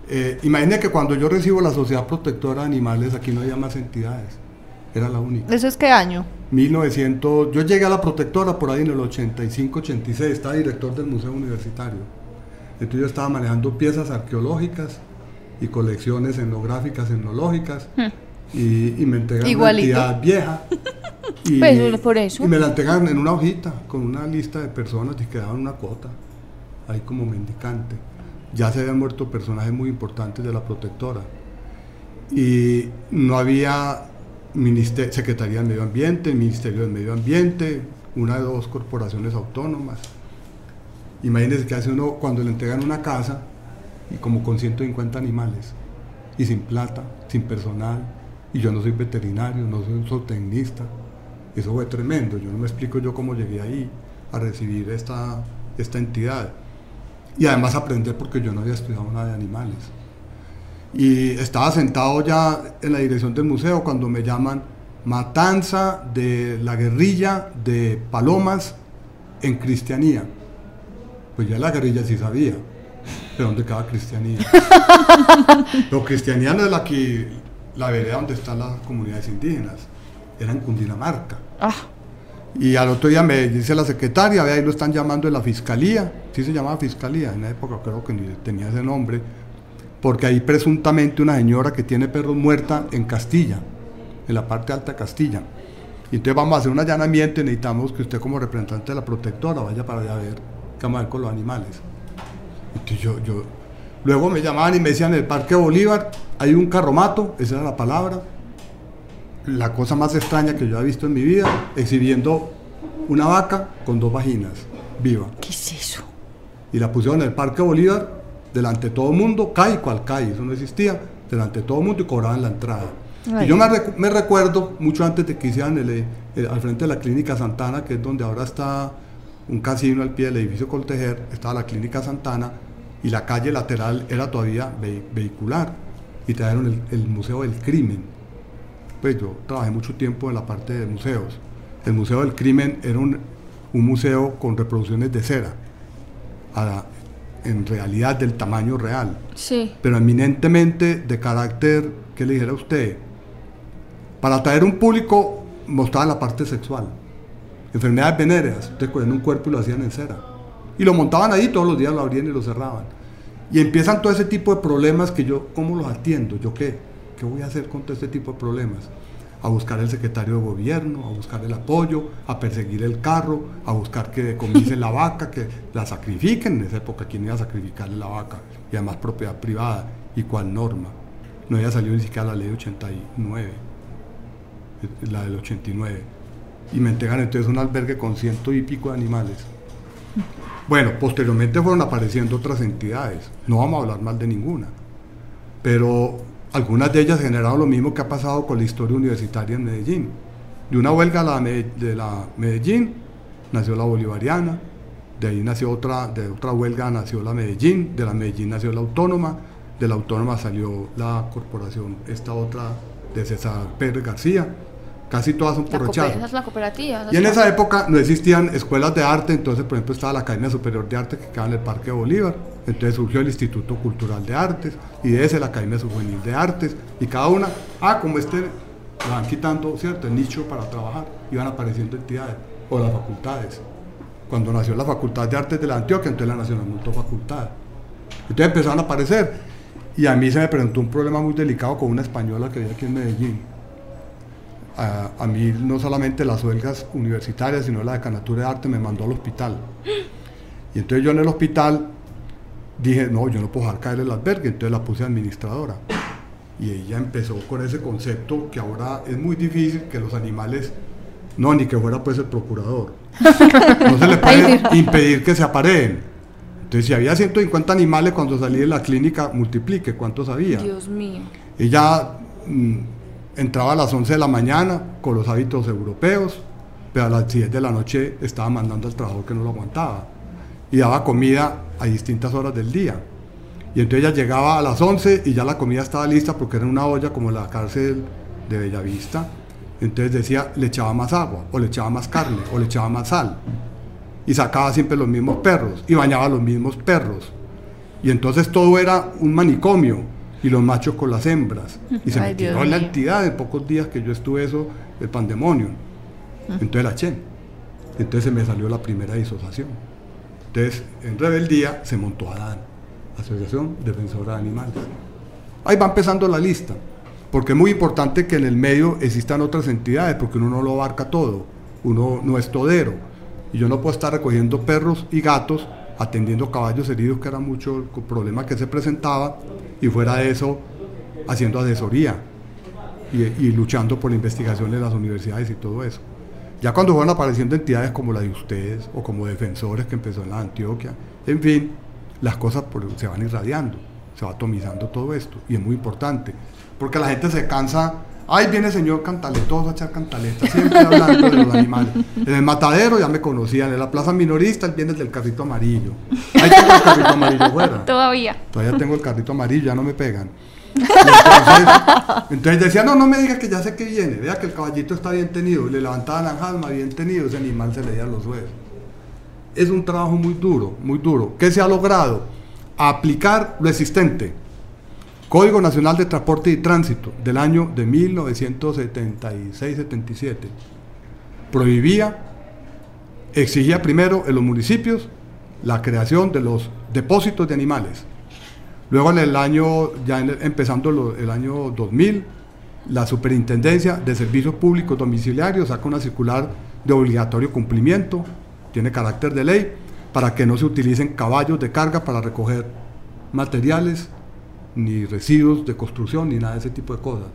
Eh, imagine que cuando yo recibo la Sociedad Protectora de Animales, aquí no había más entidades. Era la única. ¿Eso es qué año? 1900, yo llegué a la protectora por ahí en el 85-86, estaba director del Museo Universitario. Entonces yo estaba manejando piezas arqueológicas y colecciones etnográficas, etnológicas, y, y me entregaron una entidad vieja. Y, Pues, por eso. y me la entregaron en una hojita con una lista de personas y quedaban una cuota, ahí como mendicante. Ya se habían muerto personajes muy importantes de la protectora y no había minister- Secretaría del Medio Ambiente, Ministerio del Medio Ambiente, una de dos corporaciones autónomas. Imagínense que hace uno cuando le entregan una casa y como con 150 animales y sin plata, sin personal, y yo no soy veterinario, no soy un zootecnista. Eso fue tremendo, yo no me explico yo cómo llegué ahí a recibir esta, esta entidad. Y además aprender porque yo no había estudiado nada de animales. Y estaba sentado ya en la dirección del museo cuando me llaman Matanza de la guerrilla de Palomas en Cristianía. Pues ya la guerrilla sí sabía, pero ¿dónde queda Cristianía? pero Cristianía no es la que, la vereda donde están las comunidades indígenas, era en Cundinamarca. Ah, Y al otro día me dice la secretaria, ve ahí lo están llamando de la fiscalía, sí se llamaba fiscalía, en la época creo que ni tenía ese nombre, porque hay presuntamente una señora que tiene perros muerta en Castilla, en la parte alta de Castilla. Y entonces vamos a hacer un allanamiento y necesitamos que usted como representante de la protectora vaya para allá a ver qué vamos a ver con los animales. Entonces yo, yo, luego me llamaban y me decían, en el Parque Bolívar hay un carromato, esa era la palabra, la cosa más extraña que yo he visto en mi vida, exhibiendo una vaca con dos vaginas, viva. ¿qué es eso? Y la pusieron en el Parque Bolívar, delante de todo el mundo, CAI, cual CAI, eso no existía, delante de todo el mundo y cobraban la entrada. Ay. Y yo me, recu- me recuerdo, mucho antes de que hicieran el, eh, el- al frente de la Clínica Santana, que es donde ahora está un casino al pie del edificio Coltejer, estaba la Clínica Santana y la calle lateral era todavía ve- vehicular. y trajeron el, el Museo del Crimen. Pues yo trabajé mucho tiempo en la parte de museos. El Museo del Crimen era un, un museo con reproducciones de cera, a- en realidad del tamaño real Sí. pero eminentemente de carácter, ¿qué le dijera usted? Para atraer un público mostraban la parte sexual. Enfermedades venéreas, ustedes cogían un cuerpo y lo hacían en cera. Y lo montaban ahí, todos los días lo abrían y lo cerraban. Y empiezan todo ese tipo de problemas que yo, ¿cómo los atiendo? ¿Yo qué? ¿Qué voy a hacer con todo este tipo de problemas? A buscar el secretario de gobierno, a buscar el apoyo, a perseguir el carro, a buscar que decomisen la vaca, que la sacrifiquen. En esa época, ¿quién iba a sacrificarle la vaca? Y además propiedad privada. ¿Y cuál norma? No había salido ni siquiera la ley 89, eh, la del 89. Y me entregan entonces un albergue con ciento y pico de animales. Bueno, posteriormente fueron apareciendo otras entidades. No vamos a hablar mal de ninguna. Pero algunas de ellas generaron lo mismo que ha pasado con la historia universitaria en Medellín. De una huelga de la Medellín nació la bolivariana, de ahí nació otra, de otra huelga nació la Medellín, de la Medellín nació la autónoma, de la autónoma salió la corporación, esta otra de César Pérez García. Casi todas son por rechazo. esa es la cooperativa. Y en es esa época no existían escuelas de arte, entonces por ejemplo estaba la Academia Superior de Arte que quedaba en el Parque de Bolívar, entonces surgió el Instituto Cultural de Artes y ese la Academia Subjuvenil de Artes y cada una, ah, como este, van quitando, ¿cierto?, el nicho para trabajar, iban apareciendo entidades o las facultades. Cuando nació la Facultad de Artes de la Antioquia, entonces la Nacional montó facultad. Entonces empezaron a aparecer y a mí se me presentó un problema muy delicado con una española que había aquí en Medellín a, a mí no solamente las huelgas universitarias, sino la decanatura de arte me mandó al hospital. Y entonces yo en el hospital dije, no, yo no puedo dejar caer el albergue, entonces la puse administradora. Y ella empezó con ese concepto que ahora es muy difícil que los animales, no, ni que fuera pues el procurador, no se le puede impedir que se apareen. Entonces si había 150 animales cuando salí de la clínica, multiplique, ¿cuántos había? Dios mío. Ella mm, entraba a las 11 de la mañana con los hábitos europeos, pero a las 10 de la noche estaba mandando al trabajador que no lo aguantaba. Y daba comida a distintas horas del día. Y entonces ella llegaba a las 11 y ya la comida estaba lista porque era en una olla como la cárcel de Bellavista. Entonces decía, le echaba más agua, o le echaba más carne, o le echaba más sal. Y sacaba siempre los mismos perros, y bañaba a los mismos perros. Y entonces todo era un manicomio, y los machos con las hembras. Y se Ay, me Dios tiró la entidad en pocos días que yo estuve eso, el pandemonio. Entonces la eché. Entonces se me salió la primera disociación. Entonces, en rebeldía, se montó Adán, Asociación Defensora de Animales. Ahí va empezando la lista, porque es muy importante que en el medio existan otras entidades, porque uno no lo abarca todo, uno no es todero. Y yo no puedo estar recogiendo perros y gatos, atendiendo caballos heridos, que era mucho el problema que se presentaba, y fuera de eso, haciendo asesoría y, y luchando por la investigación en las universidades y todo eso. Ya cuando fueron apareciendo entidades como la de ustedes o como defensores que empezó en la Antioquia, en fin, las cosas se van irradiando, se va atomizando todo esto y es muy importante, porque la gente se cansa, ay viene el señor cantaletoso a echar cantaleta, siempre hablando de los animales. En el matadero ya me conocían, en la plaza minorista él viene del carrito amarillo. Ahí tengo el carrito amarillo fuera. Todavía. Todavía tengo el carrito amarillo, ya no me pegan. Entonces, decía, no, no me diga que ya sé que viene, vea que el caballito está bien tenido, le levantaban la jalma bien tenido, ese animal se leía los huesos. Es un trabajo muy duro, muy duro. ¿Qué se ha logrado? Aplicar lo existente. Código Nacional de Transporte y Tránsito del año de 1976-77. Prohibía, exigía primero en los municipios la creación de los depósitos de animales. Luego en el año, ya en el- empezando lo- el año 2000, la Superintendencia de Servicios Públicos Domiciliarios saca una circular de obligatorio cumplimiento, tiene carácter de ley, para que no se utilicen caballos de carga para recoger materiales, ni residuos de construcción, ni nada de ese tipo de cosas.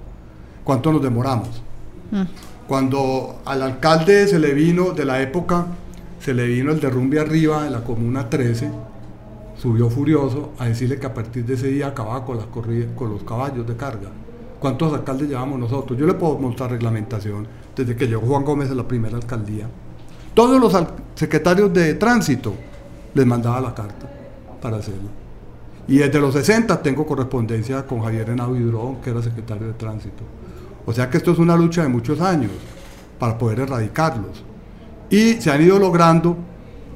¿Cuánto nos demoramos? Cuando al alcalde se le vino de la época, se le vino el derrumbe arriba en la Comuna 13, subió furioso a decirle que a partir de ese día acababa con, las corridas, con los caballos de carga. ¿Cuántos alcaldes llevamos nosotros? Yo le puedo mostrar reglamentación desde que llegó Juan Gómez a la primera alcaldía. Todos los secretarios de tránsito les mandaba la carta para hacerlo. Y desde los 60 tengo correspondencia con Javier Henao Hidrón, que era secretario de Tránsito. O sea que esto es una lucha de muchos años para poder erradicarlos. Y se han ido logrando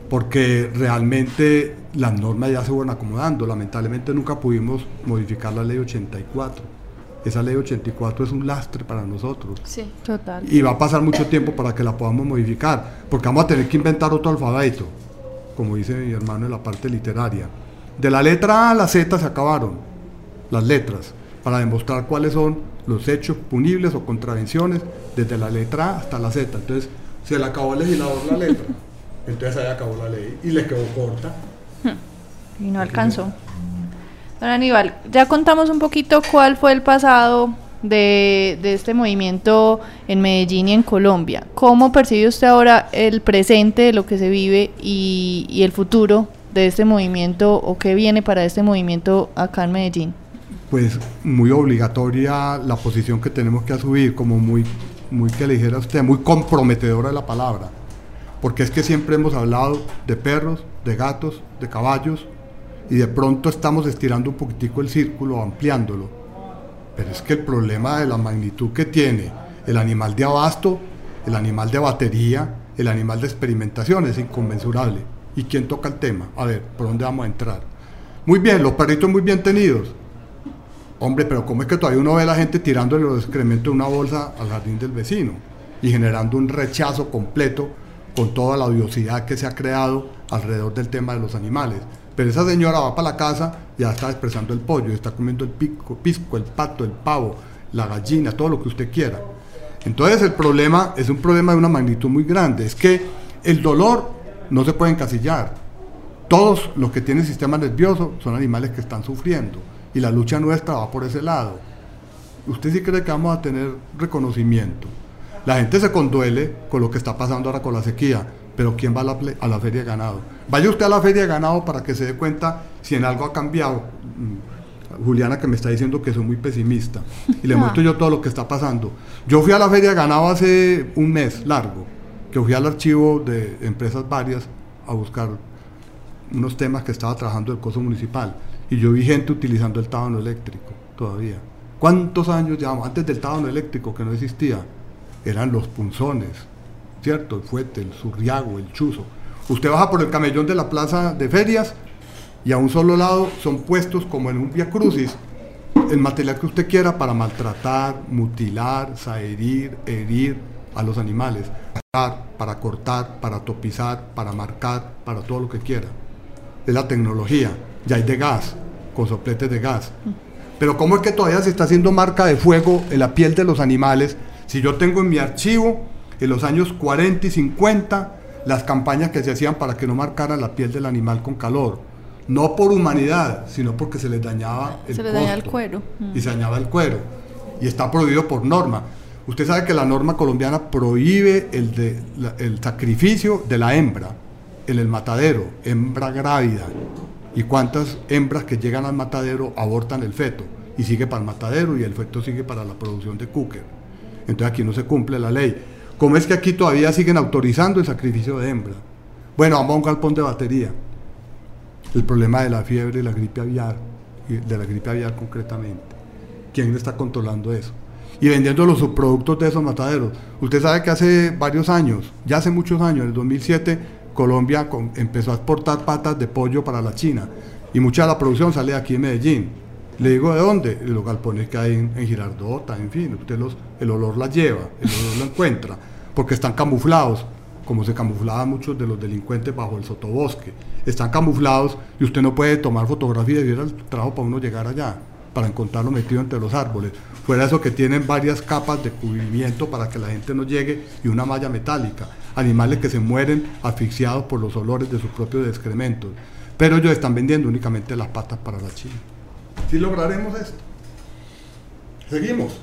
porque realmente las normas ya se fueron acomodando. Lamentablemente nunca pudimos modificar la ley 84. Esa ley 84 es un lastre para nosotros. Sí. Total. Y va a pasar mucho tiempo para que la podamos modificar, porque vamos a tener que inventar otro alfabeto, como dice mi hermano en la parte literaria. De la letra A a la Z se acabaron las letras, para demostrar cuáles son los hechos punibles o contravenciones desde la letra A hasta la Z. Entonces, se le acabó al legislador la letra, entonces ahí acabó la ley y le quedó corta. Y no alcanzó. Don Aníbal, ya contamos un poquito cuál fue el pasado de, de este movimiento en Medellín y en Colombia. ¿Cómo percibe usted ahora el presente de lo que se vive y, y el futuro de este movimiento o qué viene para este movimiento acá en Medellín? pues muy obligatoria la posición que tenemos que asumir, como muy, muy que le dijera usted, muy comprometedora la palabra. Porque es que siempre hemos hablado de perros, de gatos, de caballos, y de pronto estamos estirando un poquitico el círculo, ampliándolo. Pero es que el problema de la magnitud que tiene el animal de abasto, el animal de batería, el animal de experimentación es inconmensurable. ¿Y quién toca el tema? A ver, ¿por dónde vamos a entrar? Muy bien, los perritos muy bien tenidos, Hombre, pero ¿cómo es que todavía uno ve a la gente tirándole los excrementos de una bolsa al jardín del vecino y generando un rechazo completo con toda la odiosidad que se ha creado alrededor del tema de los animales? Pero esa señora va para la casa ya está expresando el pollo, está comiendo el pico, pisco, el pato, el pavo, la gallina, todo lo que usted quiera. Entonces el problema es un problema de una magnitud muy grande. Es que el dolor no se puede encasillar. Todos los que tienen sistema nervioso son animales que están sufriendo y la lucha nuestra va por ese lado. ¿Usted sí cree que vamos a tener reconocimiento? La gente se conduele con lo que está pasando ahora con la sequía, pero ¿quién va a la, a la feria de ganado? Vaya usted a la feria de ganado para que se dé cuenta si en algo ha cambiado. Mm, Juliana que me está diciendo que soy muy pesimista y le muestro yo todo lo que está pasando. Yo fui a la feria de ganado hace un mes largo, que fui al archivo de empresas varias a buscar unos temas que estaba trabajando el coso municipal y yo vi gente utilizando el tábano eléctrico todavía. ¿Cuántos años llevamos? Antes del tábano eléctrico que no existía, eran los punzones, ¿cierto? El fuete, el surriago, el chuzo. Usted baja por el camellón de la plaza de ferias y a un solo lado son puestos como en un via crucis el material que usted quiera para maltratar, mutilar, saherir, herir a los animales, para, cortar, para topizar, para marcar, para todo lo que quiera. Es la tecnología, ya hay de gas, con sopletes de gas. Pero ¿cómo es que todavía se está haciendo marca de fuego en la piel de los animales si yo tengo en mi archivo en los años 40 y 50 las campañas que se hacían para que no marcaran la piel del animal con calor? No por humanidad, sino porque se les dañaba el Se el cuero. y se dañaba el cuero. Y está prohibido por norma. Usted sabe que la norma colombiana prohíbe el, de, la- el sacrificio de la hembra en el matadero, hembra grávida. ¿Y cuántas hembras que llegan al matadero abortan el feto? Y sigue para el matadero y el feto sigue para la producción de cooker. Entonces aquí no se cumple la ley. ¿Cómo es que aquí todavía siguen autorizando el sacrificio de hembra? Bueno, vamos a un galpón de batería. El problema de la fiebre y la gripe aviar, de la gripe aviar concretamente. ¿Quién está controlando eso? Y vendiendo los subproductos de esos mataderos. Usted sabe que hace varios años, ya hace muchos años, en el 2007, Colombia empezó a exportar patas de pollo para la China. Y mucha de la producción sale aquí en Medellín. Le digo, ¿de dónde? De los galpones que hay en, en Girardota, en fin. Usted los, el olor la lleva, el olor lo encuentra. Porque están camuflados, como se camuflaban muchos de los delincuentes bajo el sotobosque. Están camuflados y usted no puede tomar fotografías y era el trabajo para uno llegar allá, para encontrarlo metido entre los árboles. Fuera eso que tienen varias capas de cubrimiento para que la gente no llegue y una malla metálica. Animales que se mueren asfixiados por los olores de sus propios excrementos. Pero ellos están vendiendo únicamente las patas para la China. ¿Sí lograremos esto? Seguimos.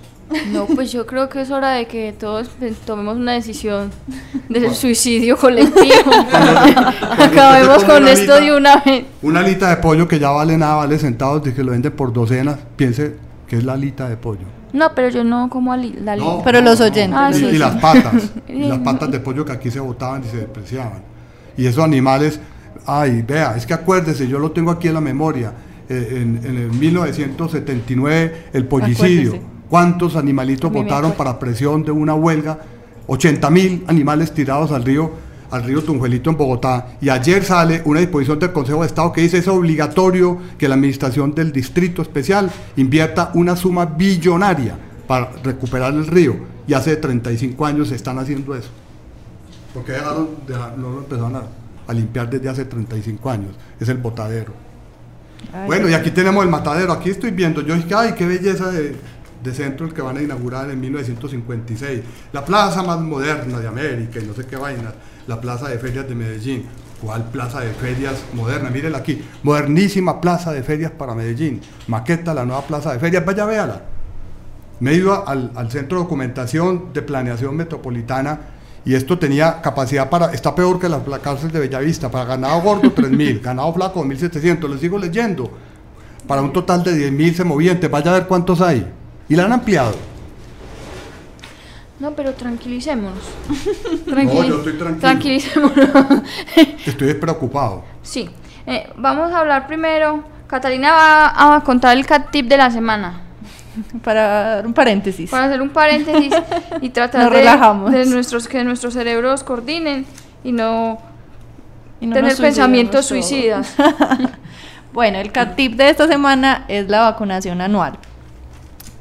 No, pues yo creo que es hora de que todos eh, tomemos una decisión del suicidio colectivo. Acabemos con una esto alita- de una vez. Una alita de pollo que ya vale nada, vale centavos, y que lo venden por docenas, piense que es la alita de pollo. No, pero yo no como ali- la No, Pero los oyentes. Ah, y, sí, y sí. las patas, y las patas de pollo que aquí se botaban y se despreciaban. Y esos animales, ay, vea, es que acuérdese, yo lo tengo aquí en la memoria. eh, en, en el 1979 el pollicidio. Acuérdese. ¿Cuántos animalitos votaron acuerdo. para presión de una huelga? 80 mil animales tirados al río, al río Tunjuelito en Bogotá. Y ayer sale una disposición del Consejo de Estado que dice es obligatorio que la administración del Distrito Especial invierta una suma billonaria para recuperar el río. Y hace 35 años se están haciendo eso. Porque dejaron, dejaron- no lo empezaron a, a limpiar desde hace 35 años. Es el botadero. Ay, Bueno, y aquí tenemos el matadero. Aquí estoy viendo. Yo dije, ay, qué belleza de, de centro el que van a inaugurar en 1956. La plaza más moderna de América y no sé qué vaina. La plaza de ferias de Medellín. ¿Cuál plaza de ferias moderna? Mírenla aquí. Modernísima plaza de ferias para Medellín. Maqueta la nueva plaza de ferias. Vaya, véala. Me he ido al, al Centro de Documentación de Planeación Metropolitana y esto tenía capacidad para, está peor que la, la cárcel de Bellavista, para ganado gordo 3.000, ganado flaco 1.700, les sigo leyendo, para un total de 10.000 semovientes, vaya a ver cuántos hay. Y la han ampliado. No, pero tranquilicémonos. No, yo estoy tranquilo. Tranquilicémonos. Estoy preocupado. sí. Eh, vamos a hablar primero. Catalina va a contar el cat tip de la semana. Para dar un paréntesis. Para hacer un paréntesis y tratar Nos de, relajamos. de nuestros, que nuestros cerebros coordinen y no, Y no tener pensamientos suicidas. Bueno, el cat tip de esta semana es la vacunación anual.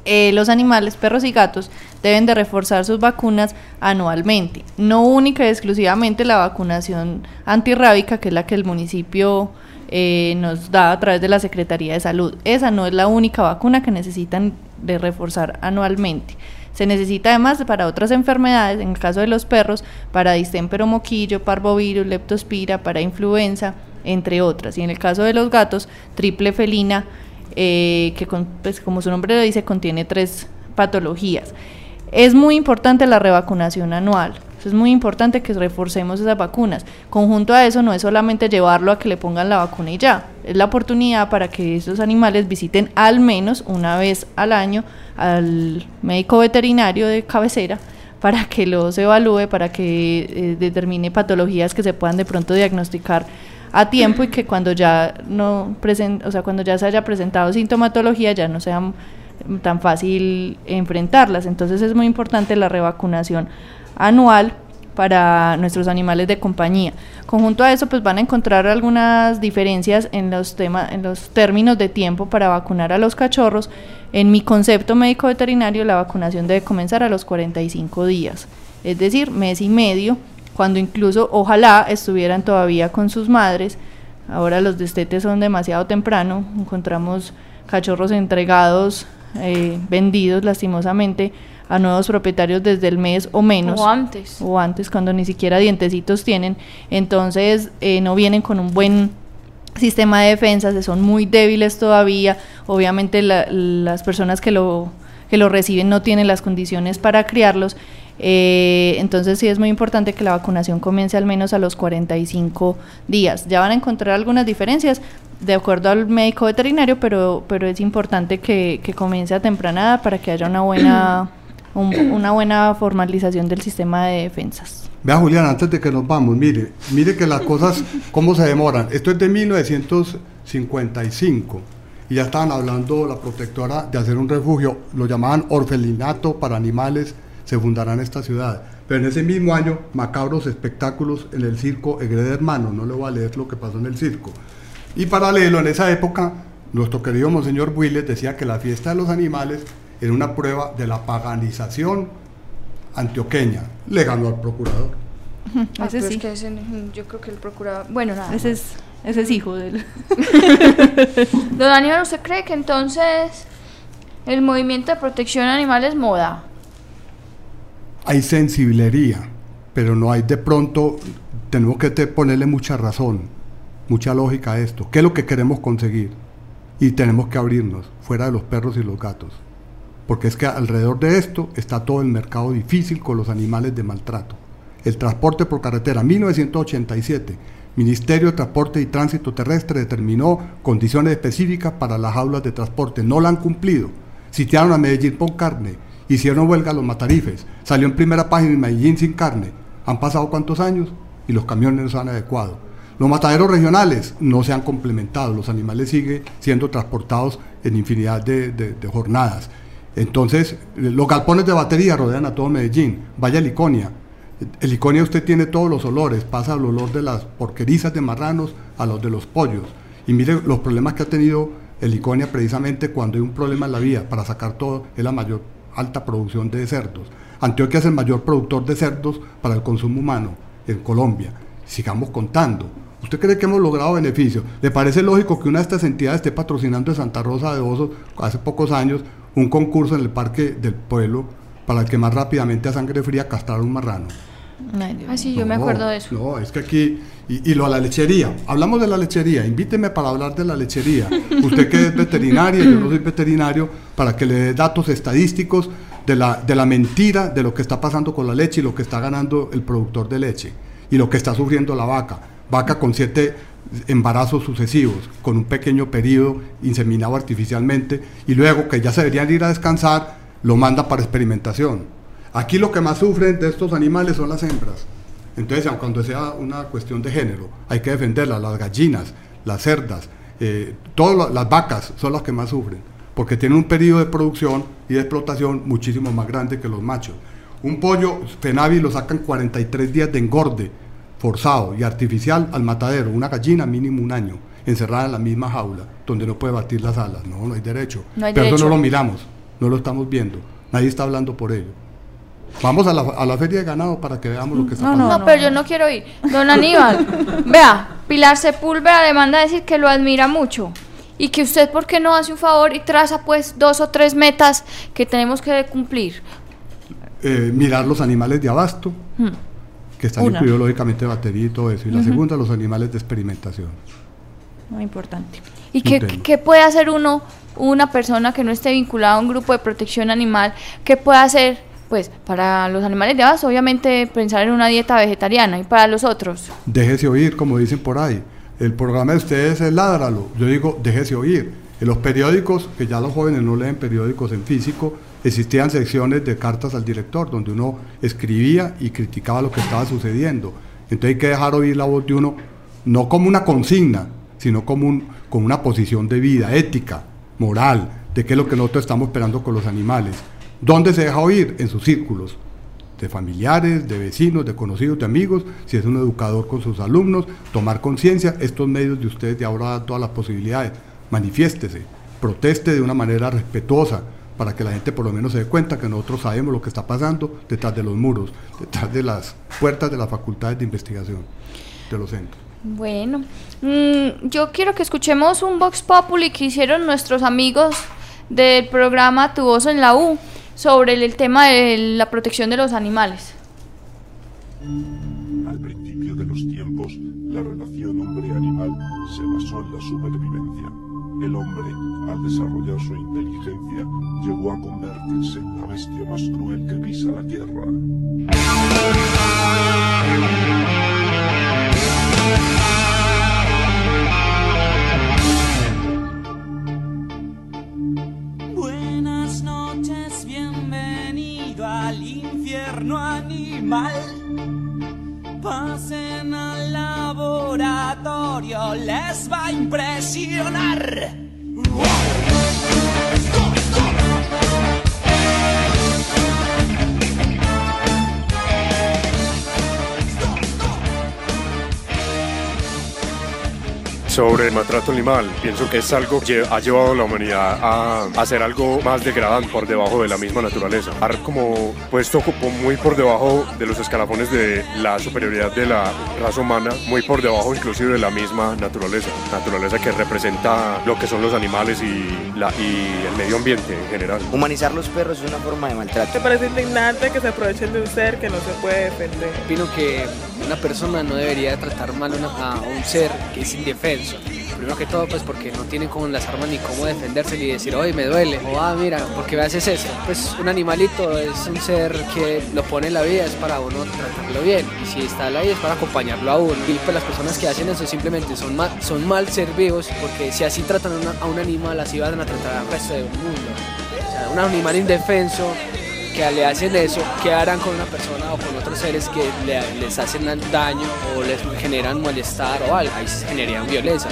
Eh, los animales, perros y gatos, deben de reforzar sus vacunas anualmente, no única y exclusivamente la vacunación antirrábica, que es la que el municipio eh, nos da a través de la Secretaría de Salud. Esa no es la única vacuna que necesitan de reforzar anualmente. Se necesita además para otras enfermedades, en el caso de los perros, para distémpero moquillo, parvovirus, leptospira, para influenza, entre otras. Y en el caso de los gatos, triple felina, eh, que con- pues, como su nombre lo dice, contiene tres patologías. Es muy importante la revacunación anual. Es muy importante que reforcemos esas vacunas. Conjunto a eso no es solamente llevarlo a que le pongan la vacuna y ya. Es la oportunidad para que esos animales visiten al menos una vez al año al médico veterinario de cabecera para que los evalúe, para que eh, determine patologías que se puedan de pronto diagnosticar a tiempo y que cuando ya no presen- o sea, cuando ya se haya presentado sintomatología ya no sea tan fácil enfrentarlas. Entonces es muy importante la revacunación anual para nuestros animales de compañía. Conjunto a eso, pues van a encontrar algunas diferencias en los temas, en los términos de tiempo para vacunar a los cachorros. En mi concepto médico veterinario, la vacunación debe comenzar a los 45 días, es decir, mes y medio, cuando incluso ojalá estuvieran todavía con sus madres. Ahora los destetes son demasiado temprano, encontramos cachorros entregados, eh, vendidos lastimosamente a nuevos propietarios desde el mes o menos O antes. o antes cuando ni siquiera dientecitos tienen, entonces eh, no vienen con un buen sistema de defensa, se son muy débiles todavía, obviamente la- las personas que lo, que lo reciben no tienen las condiciones para criarlos, eh, entonces sí es muy importante que la vacunación comience al menos a los 45 días. Ya van a encontrar algunas diferencias de acuerdo al médico veterinario, pero, pero es importante que, que comience a temprana para que haya una buena, un- una buena formalización del sistema de defensas. Vea Julián, antes de que nos vamos, mire, mire que las cosas, cómo se demoran. Esto es de 1955 y ya estaban hablando la protectora de hacer un refugio, lo llamaban orfelinato para animales, se fundará en esta ciudad. Pero en ese mismo año, macabros espectáculos en el circo Egrede Hermano, no le voy a leer lo que pasó en el circo. Y paralelo, en esa época, nuestro querido Monseñor Willes decía que la fiesta de los animales era una prueba de la paganización antioqueña. Le ganó al procurador. Ah, Ese sí. es que ese- yo creo que el procurador. Bueno, nada. Ese es, ese es hijo del... Don Aníbal, ¿usted cree que entonces el movimiento de protección animal es moda? Hay sensibilería, pero no hay de pronto, tenemos que ponerle mucha razón, mucha lógica a esto. ¿Qué es lo que queremos conseguir? Y tenemos que abrirnos, fuera de los perros y los gatos. Porque es que alrededor de esto está todo el mercado difícil con los animales de maltrato. El transporte por carretera, 1987. Ministerio de Transporte y Tránsito Terrestre determinó condiciones específicas para las jaulas de transporte. No la han cumplido. Sitiaron a Medellín por carne. Hicieron huelga los matarifes. Salió en primera página en Medellín sin carne. Han pasado cuántos años y los camiones no se han adecuado. Los mataderos regionales no se han complementado, los animales siguen siendo transportados en infinidad de, jornadas. Entonces, los galpones de batería rodean a todo Medellín. Vaya Liconia. En Liconia usted tiene todos los olores, pasa el olor de las porquerizas de marranos a los de los pollos. Y mire los problemas que ha tenido el Liconia precisamente cuando hay un problema en la vía para sacar todo, es la mayor alta producción de cerdos. Antioquia es el mayor productor de cerdos para el consumo humano en Colombia. Sigamos contando. ¿Usted cree que hemos logrado beneficios? ¿Le parece lógico que una de estas entidades esté patrocinando en Santa Rosa de Osos hace pocos años un concurso en el Parque del Pueblo para el que más rápidamente a sangre fría castrar un marrano? Ay, Ah, sí, yo me No, acuerdo de eso. No, es que aquí, y, y lo a la lechería, hablamos de la lechería, invíteme para hablar de la lechería. Usted que es veterinaria, yo no soy veterinario, para que le dé datos estadísticos de la, de la mentira de lo que está pasando con la leche y lo que está ganando el productor de leche y lo que está sufriendo la vaca. Vaca con siete embarazos sucesivos, con un pequeño periodo inseminado artificialmente y luego que ya se deberían ir a descansar, lo manda para experimentación. Aquí lo que más sufren de estos animales son las hembras. Entonces, aun cuando sea una cuestión de género, hay que defenderlas, las gallinas, las cerdas, eh, todas la- las vacas son las que más sufren, porque tienen un periodo de producción y de explotación muchísimo más grande que los machos. Un pollo Fenavi lo sacan 43 días de engorde forzado y artificial al matadero, una gallina mínimo un año, encerrada en la misma jaula, donde no puede batir las alas. No, no hay derecho. No hay Pero eso no lo miramos, no lo estamos viendo, nadie está hablando por ello. Vamos a la, a la feria de ganado para que veamos lo que está No, pasando. No, pero yo no quiero ir. Don Aníbal, vea, Pilar Sepúlveda demanda decir que lo admira mucho. Y que usted, ¿por qué no hace un favor y traza pues dos o tres metas que tenemos que cumplir? Eh, mirar los animales de abasto, Hmm. que están Una. incluidos lógicamente batería y todo eso. Y la segunda, los animales de experimentación. Muy importante. ¿Y qué, qué puede hacer uno, una persona que no esté vinculada a un grupo de protección animal? ¿Qué puede hacer? Pues para los animales de abasto, obviamente pensar en una dieta vegetariana y para los otros. Déjese oír, como dicen por ahí. El programa de ustedes es Ládralo. Yo digo, déjese oír. En los periódicos, que ya los jóvenes no leen periódicos en físico, existían secciones de cartas al director, donde uno escribía y criticaba lo que estaba sucediendo. Entonces hay que dejar oír la voz de uno, no como una consigna, sino como, un, como una posición de vida, ética, moral, de qué es lo que nosotros estamos esperando con los animales. ¿Dónde se deja oír? En sus círculos de familiares, de vecinos, de conocidos, de amigos, si es un educador con sus alumnos, tomar conciencia, estos medios de ustedes de ahora dan todas las posibilidades, manifiéstese, proteste de una manera respetuosa, para que la gente por lo menos se dé cuenta que nosotros sabemos lo que está pasando detrás de los muros, detrás de las puertas de las facultades de investigación de los centros. Bueno, mm, yo quiero que escuchemos un Vox Populi que hicieron nuestros amigos del programa Tu Voz en la U sobre el, tema de la protección de los animales. Al principio de los tiempos, la relación hombre-animal se basó en la supervivencia. El hombre, al desarrollar su inteligencia, llegó a convertirse en la bestia más cruel que pisa la tierra. Les va a Sobre el maltrato animal, pienso que es algo que ha llevado a la humanidad a hacer algo más degradante por debajo de la misma naturaleza. Har como puesto como muy por debajo de los escalafones de la superioridad de la raza humana, muy por debajo inclusive de la misma naturaleza. Naturaleza que representa lo que son los animales y, la, y el medio ambiente en general. Humanizar los perros es una forma de maltrato. Me parece indignante que se aprovechen de un ser que no se puede defender. Opino que una persona no debería tratar mal a un ser que es indefenso. Primero que todo, pues porque no tienen como las armas ni cómo defenderse ni decir, oye, me duele, o ah, mira, ¿por qué me haces eso? Pues un animalito es un ser que lo pone en la vida, es para uno tratarlo bien, y si está ahí es para acompañarlo a uno. Y pues las personas que hacen eso simplemente son mal, son mal ser vivos, porque si así tratan a, a un animal, así van a tratar al resto del mundo. O sea, un animal indefenso que le hacen eso, ¿qué harán con una persona o con otros seres que le- les hacen daño o les generan malestar o algo? Ahí se generarían violencia.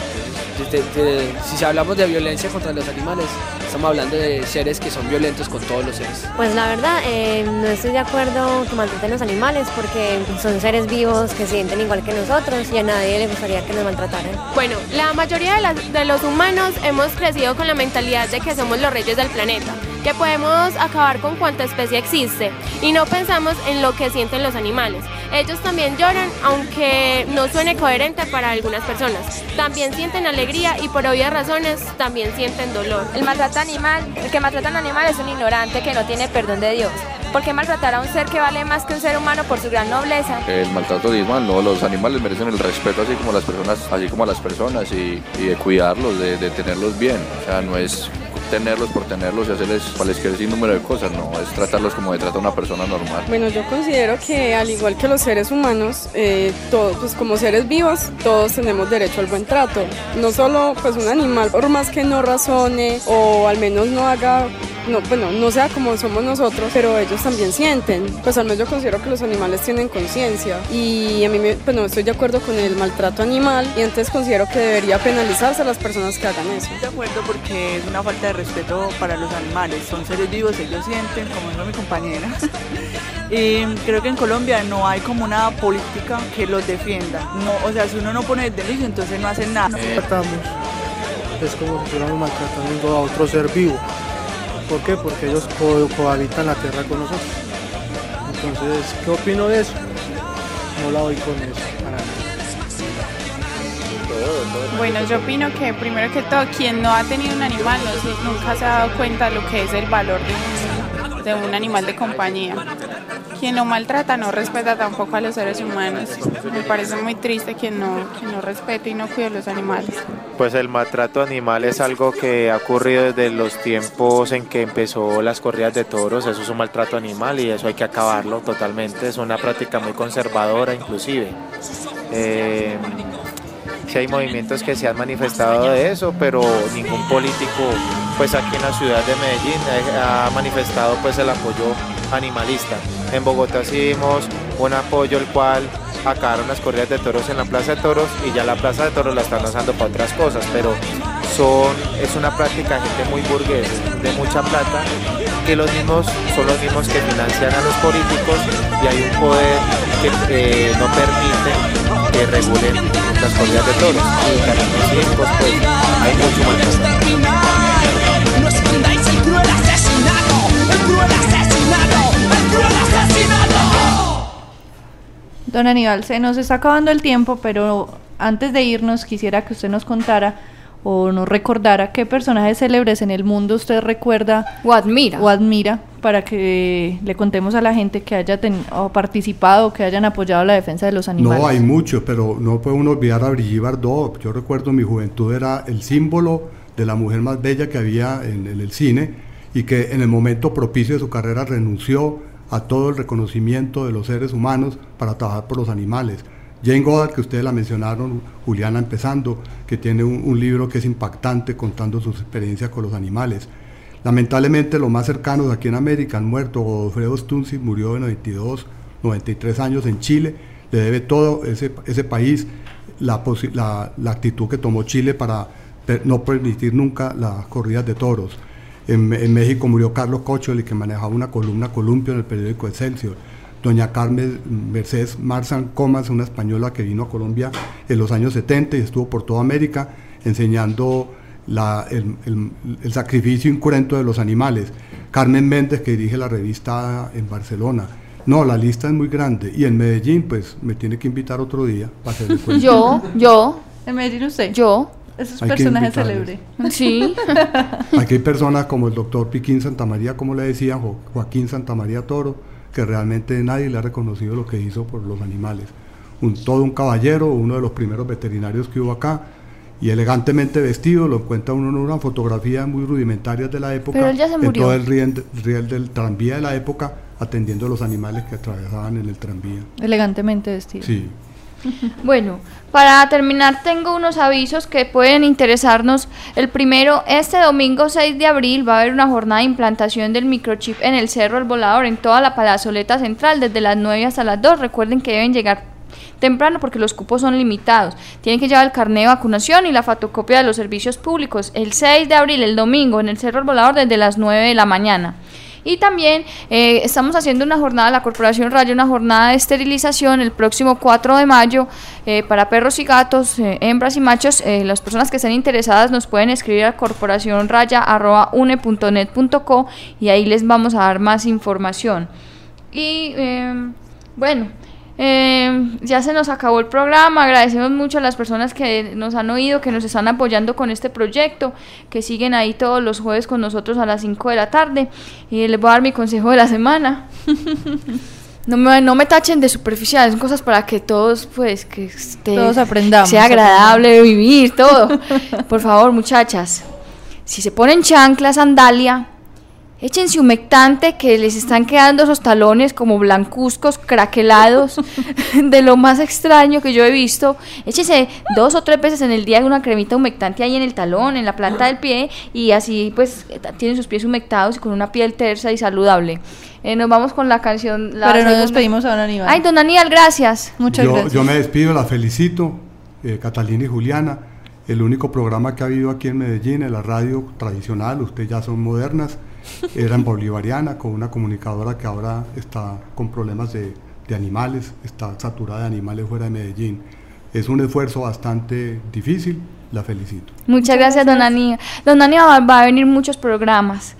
Entonces, de- de- si hablamos de violencia contra los animales, estamos hablando de seres que son violentos con todos los seres. Pues la verdad, eh, no estoy de acuerdo que maltraten los animales porque son seres vivos que sienten igual que nosotros y a nadie le gustaría que nos maltrataran. Bueno, la mayoría de, las- de los humanos hemos crecido con la mentalidad de que somos los reyes del planeta, que podemos acabar con cuanta especie existe y no pensamos en lo que sienten los animales. Ellos también lloran, aunque no suene coherente para algunas personas. También sienten alegría y por obvias razones también sienten dolor. El maltrato animal, el que maltrata a un animal es un ignorante que no tiene perdón de Dios. ¿Por qué maltratar a un ser que vale más que un ser humano por su gran nobleza? El maltrato animal, no, los animales merecen el respeto así como las personas, así como a las personas y, y de cuidarlos, de, de tenerlos bien. O sea, no es tenerlos por tenerlos y hacerles cualquier sinnúmero de cosas, no, es tratarlos como de trata una persona normal. Bueno, yo considero que al igual que los seres humanos, eh, todos, pues como seres vivos, todos tenemos derecho al buen trato. No solo pues un animal, por más que no razone o al menos no haga, no, bueno, no sea como somos nosotros, pero ellos también sienten. Pues al menos yo considero que los animales tienen conciencia y a mí, me, pues no estoy de acuerdo con el maltrato animal y antes considero que debería penalizarse a las personas que hagan eso. de acuerdo porque es una falta de respeto para los animales. Son seres vivos, ellos sienten, como dijo mi compañera. y creo que en Colombia no hay como una política que los defienda. No, o sea, si uno no pone el delito, entonces no hacen nada. Tratamos. Es como si estuviéramos maltratando a otro ser vivo. ¿Por qué? Porque ellos co- cohabitan la tierra con nosotros. Entonces, ¿qué opino de eso? No la doy con eso. Bueno, yo opino que primero que todo, quien no ha tenido un animal no nunca se ha dado cuenta de lo que es el valor de un animal de compañía. Quien no maltrata no respeta tampoco a los seres humanos. Me parece muy triste quien no, quien no respete y no cuida a los animales. Pues el maltrato animal es algo que ha ocurrido desde los tiempos en que empezó las corridas de toros, eso es un maltrato animal y eso hay que acabarlo totalmente, es una práctica muy conservadora inclusive. Eh, hay movimientos que se han manifestado de eso, pero ningún político, pues aquí en la ciudad de Medellín ha manifestado pues el apoyo animalista. En Bogotá sí vimos un apoyo el cual acabaron las corridas de toros en la Plaza de Toros y ya la Plaza de Toros la están usando para otras cosas, pero son, es una práctica gente muy burguesa, de mucha plata, que los mismos son los mismos que financian a los políticos y hay un poder que eh, no permite que regulen las corridas de toros. Y también circos, pues hay mucho escondáis el cruel asesinato, el cruel asesinato, el cruel asesinato. Don Aníbal, se nos está acabando el tiempo, pero antes de irnos quisiera que usted nos contara o nos recordara qué personajes célebres en el mundo usted recuerda o admira o admira para que le contemos a la gente que haya ten- o participado, que hayan apoyado la defensa de los animales. No, hay muchos, pero no puede uno olvidar a Brigitte Bardot. Yo recuerdo en mi juventud era el símbolo de la mujer más bella que había en, en el cine y que en el momento propicio de su carrera renunció a todo el reconocimiento de los seres humanos para trabajar por los animales. Jane Goddard, que ustedes la mencionaron, Juliana empezando, que tiene un, libro que es impactante contando sus experiencias con los animales. Lamentablemente los más cercanos aquí en América han muerto. Godofredo Stunzi murió de 92, 93 años en Chile. Le debe todo ese, país la, la, actitud que tomó Chile para no permitir nunca las corridas de toros. En, en México murió Carlos Cocholi, que manejaba una columna columpio en el periódico Excelsior. Doña Carmen Mercedes Marzan Comas, una española que vino a Colombia en los años 70 y estuvo por toda América enseñando la- el, el- el sacrificio incruento de los animales. Carmen Méndez, que dirige la revista en Barcelona. No, la lista es muy grande. Y en Medellín, pues me tiene que invitar otro día para hacerle cuento. Yo, yo. ¿En Medellín usted? Yo. Ese es Hay que personaje invitarles. célebre. Sí. Aquí hay personas como el doctor Piquín Santamaría, como le decían, Jo- Joaquín Santamaría Toro, que realmente nadie le ha reconocido lo que hizo por los animales. Un, todo un caballero, uno de los primeros veterinarios que hubo acá, y elegantemente vestido, lo encuentra uno en una fotografía muy rudimentaria de la época, Pero él ya se en murió. todo el riel, riel del tranvía de la época, atendiendo a los animales que atravesaban en el tranvía. Elegantemente vestido. Sí. Bueno, para terminar tengo unos avisos que pueden interesarnos. El primero, este domingo 6 de abril va a haber una jornada de implantación del microchip en el Cerro El Volador en toda la plazoleta central desde las 9 hasta las 2. Recuerden que deben llegar temprano porque los cupos son limitados. Tienen que llevar el carnet de vacunación y la fotocopia de los servicios públicos. El 6 de abril, el domingo, en el Cerro El Volador desde las 9 de la mañana. Y también eh, estamos haciendo una jornada, la Corporación Rayo, una jornada de esterilización el próximo 4 de mayo eh, para perros y gatos, eh, hembras y machos. Las personas que estén interesadas nos pueden escribir a corporacionraya.une.net.co y ahí les vamos a dar más información. Y eh, bueno, eh, ya se nos acabó el programa. Agradecemos mucho a las personas que nos han oído, que nos están apoyando con este proyecto, que siguen ahí todos los jueves con nosotros a las 5 de la tarde. Y les voy a dar mi consejo de la semana. No me, no me tachen de superficial, son cosas para que todos, pues, que esté- Todos aprendamos, sea agradable vivir, todo. Por favor, muchachas, si se ponen chanclas, sandalia, échense humectante que les están quedando esos talones como blancuzcos, craquelados, de lo más extraño que yo he visto. Échense dos o tres veces en el día una cremita humectante ahí en el talón, en la planta del pie, y así pues tienen sus pies humectados y con una piel tersa y saludable. Eh, nos vamos con la canción. La Pero no segunda- despedimos a don Aníbal. Ay, don Aníbal, gracias. Muchas yo, gracias. yo me despido, la felicito, eh, Catalina y Juliana. El único programa que ha habido aquí en Medellín, en la radio tradicional, ustedes ya son modernas, era en Bolivariana, con una comunicadora que ahora está con problemas de, de animales, está saturada de animales fuera de Medellín. Es un esfuerzo bastante difícil, la felicito. Muchas gracias, don Aníbal. Don Aníbal va a venir muchos programas.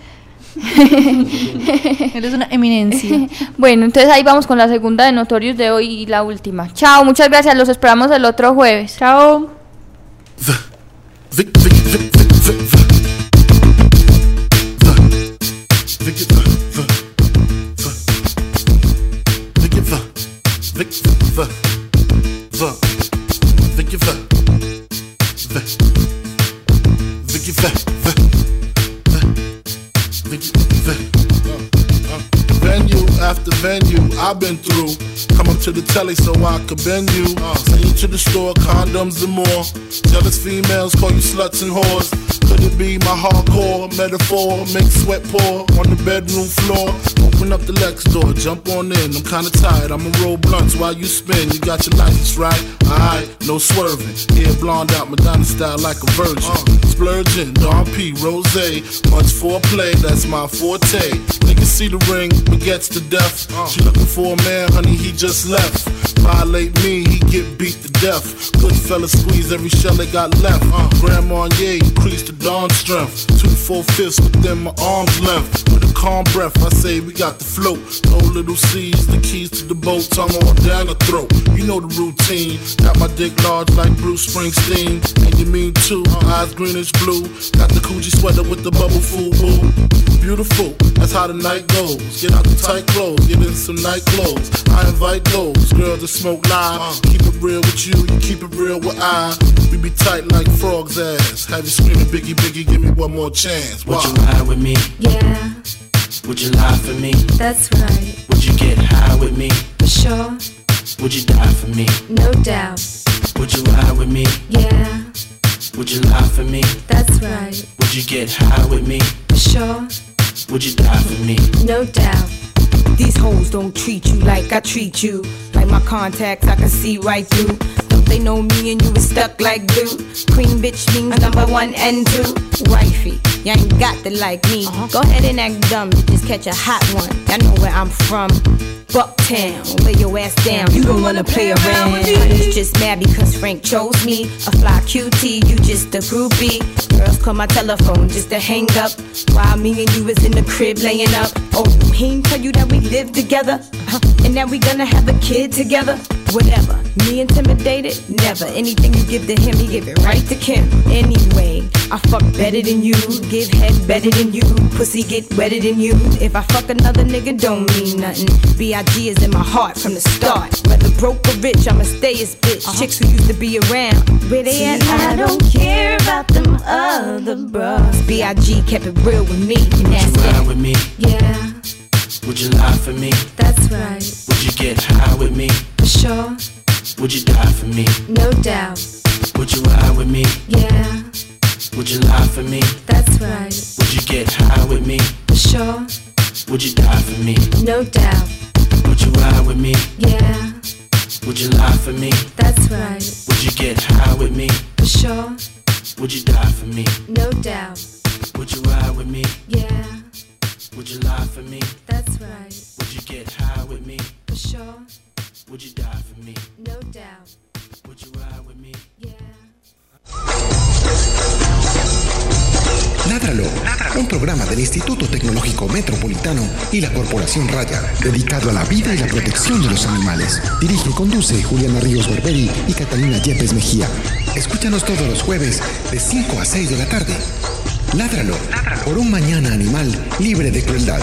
Eres una eminencia. bueno, entonces ahí vamos con la segunda de Notorious de hoy y la última. Chao, muchas gracias. Los esperamos el otro jueves. Chao. I've been through. Come to the telly so I could bend you. Send you to the store, condoms and more. Jealous females call you sluts and whores. Could it be my hardcore metaphor? Make sweat pour on the bedroom floor. Open up the Lex door, jump on in. I'm kinda tired, I'ma roll blunts while you spin. You got your license right? Alright, no swerving. Hair blonde out, Madonna style like a virgin. Splurging, Don P, Rose. Much foreplay, that's my forte. Niggas see the ring, but gets to death. She looking for a man, honey, he just left. Violate me, he get beat to death. Good fella squeeze every shell they got left. Grandma, yeah, increase the dawn strength. Two four fifths within my arm's length. With a calm breath, I say we got the float. No little C's, the keys to the boat, tongue on the throat. You know the routine. Got my dick large like Bruce Springsteen. And you mean too, eyes greenish blue. Got the Coogee sweater with the bubble fool boo. Beautiful, that's how the night goes. Get out the tight clothes, get in some night clothes. I invite those girls to smoke live. Uh. Keep it real with you, you keep it real with I. We be tight like frog's ass. Have you screaming, Biggie, Biggie, give me one more chance. Would you ride with me? Yeah, Would you lie for me? that's right. Would you get high with me? For sure, Would you die for me? no doubt. Would you ride with me? Yeah, Would you lie for me? that's right. Would you get high with me? For sure, Would you die for me? no doubt. These hoes don't treat you like I treat you. Like my contacts, I can see right through. Don't they know me and you is stuck like glue? Queen bitch means number one and two. Wifey, you ain't got to like me. Uh-huh. Go ahead and act dumb, just catch a hot one. Y'all know where I'm from. Bucktown, lay your ass down. You don't wanna play around. Honey's just mad because Frank chose me. A fly QT, you just a groupie. Girls call my telephone just to hang up. While me and you is in the crib laying up. Oh, he ain't tell you that we live together. Huh, And that we gonna have a kid together. Whatever. Me intimidated? Never. Anything you give to him, he give it right to Kim. Anyway, I fuck better than you. Give head better than you. Pussy get wetter than you. If I fuck another nigga, don't mean nothing. B.I.G. is in my heart from the start. Whether broke or rich, I'ma stay his bitch. Uh-huh. Chicks who used to be around. Where they at? I don't care about them other bros. B.I.G. kept it real with me. And that's you ride that. with me? Yeah, Would you lie for me? that's right. Would you get high with me? For sure, Would you die for me? No doubt. Would you ride with me? Yeah, Would you lie for me? that's right. Would you get high with me? For sure. Would you die for me? No doubt. Would you ride with me? Yeah, Would you lie for me? that's right. Would you get high with me? For sure. Would you die for me? No doubt. Would you ride with me? Yeah, Would you lie for me? that's right. Would you get high with me? For sure. Would you die for me? No doubt. Would you ride with me? Ládralo, un programa del Instituto Tecnológico Metropolitano y la Corporación Raya, dedicado a la vida y la protección de los animales. Dirige y conduce Juliana Ríos Berberi y Catalina Yepes Mejía. Escúchanos todos los jueves de 5 a 6 de la tarde. Ládralo, por un mañana animal libre de crueldad.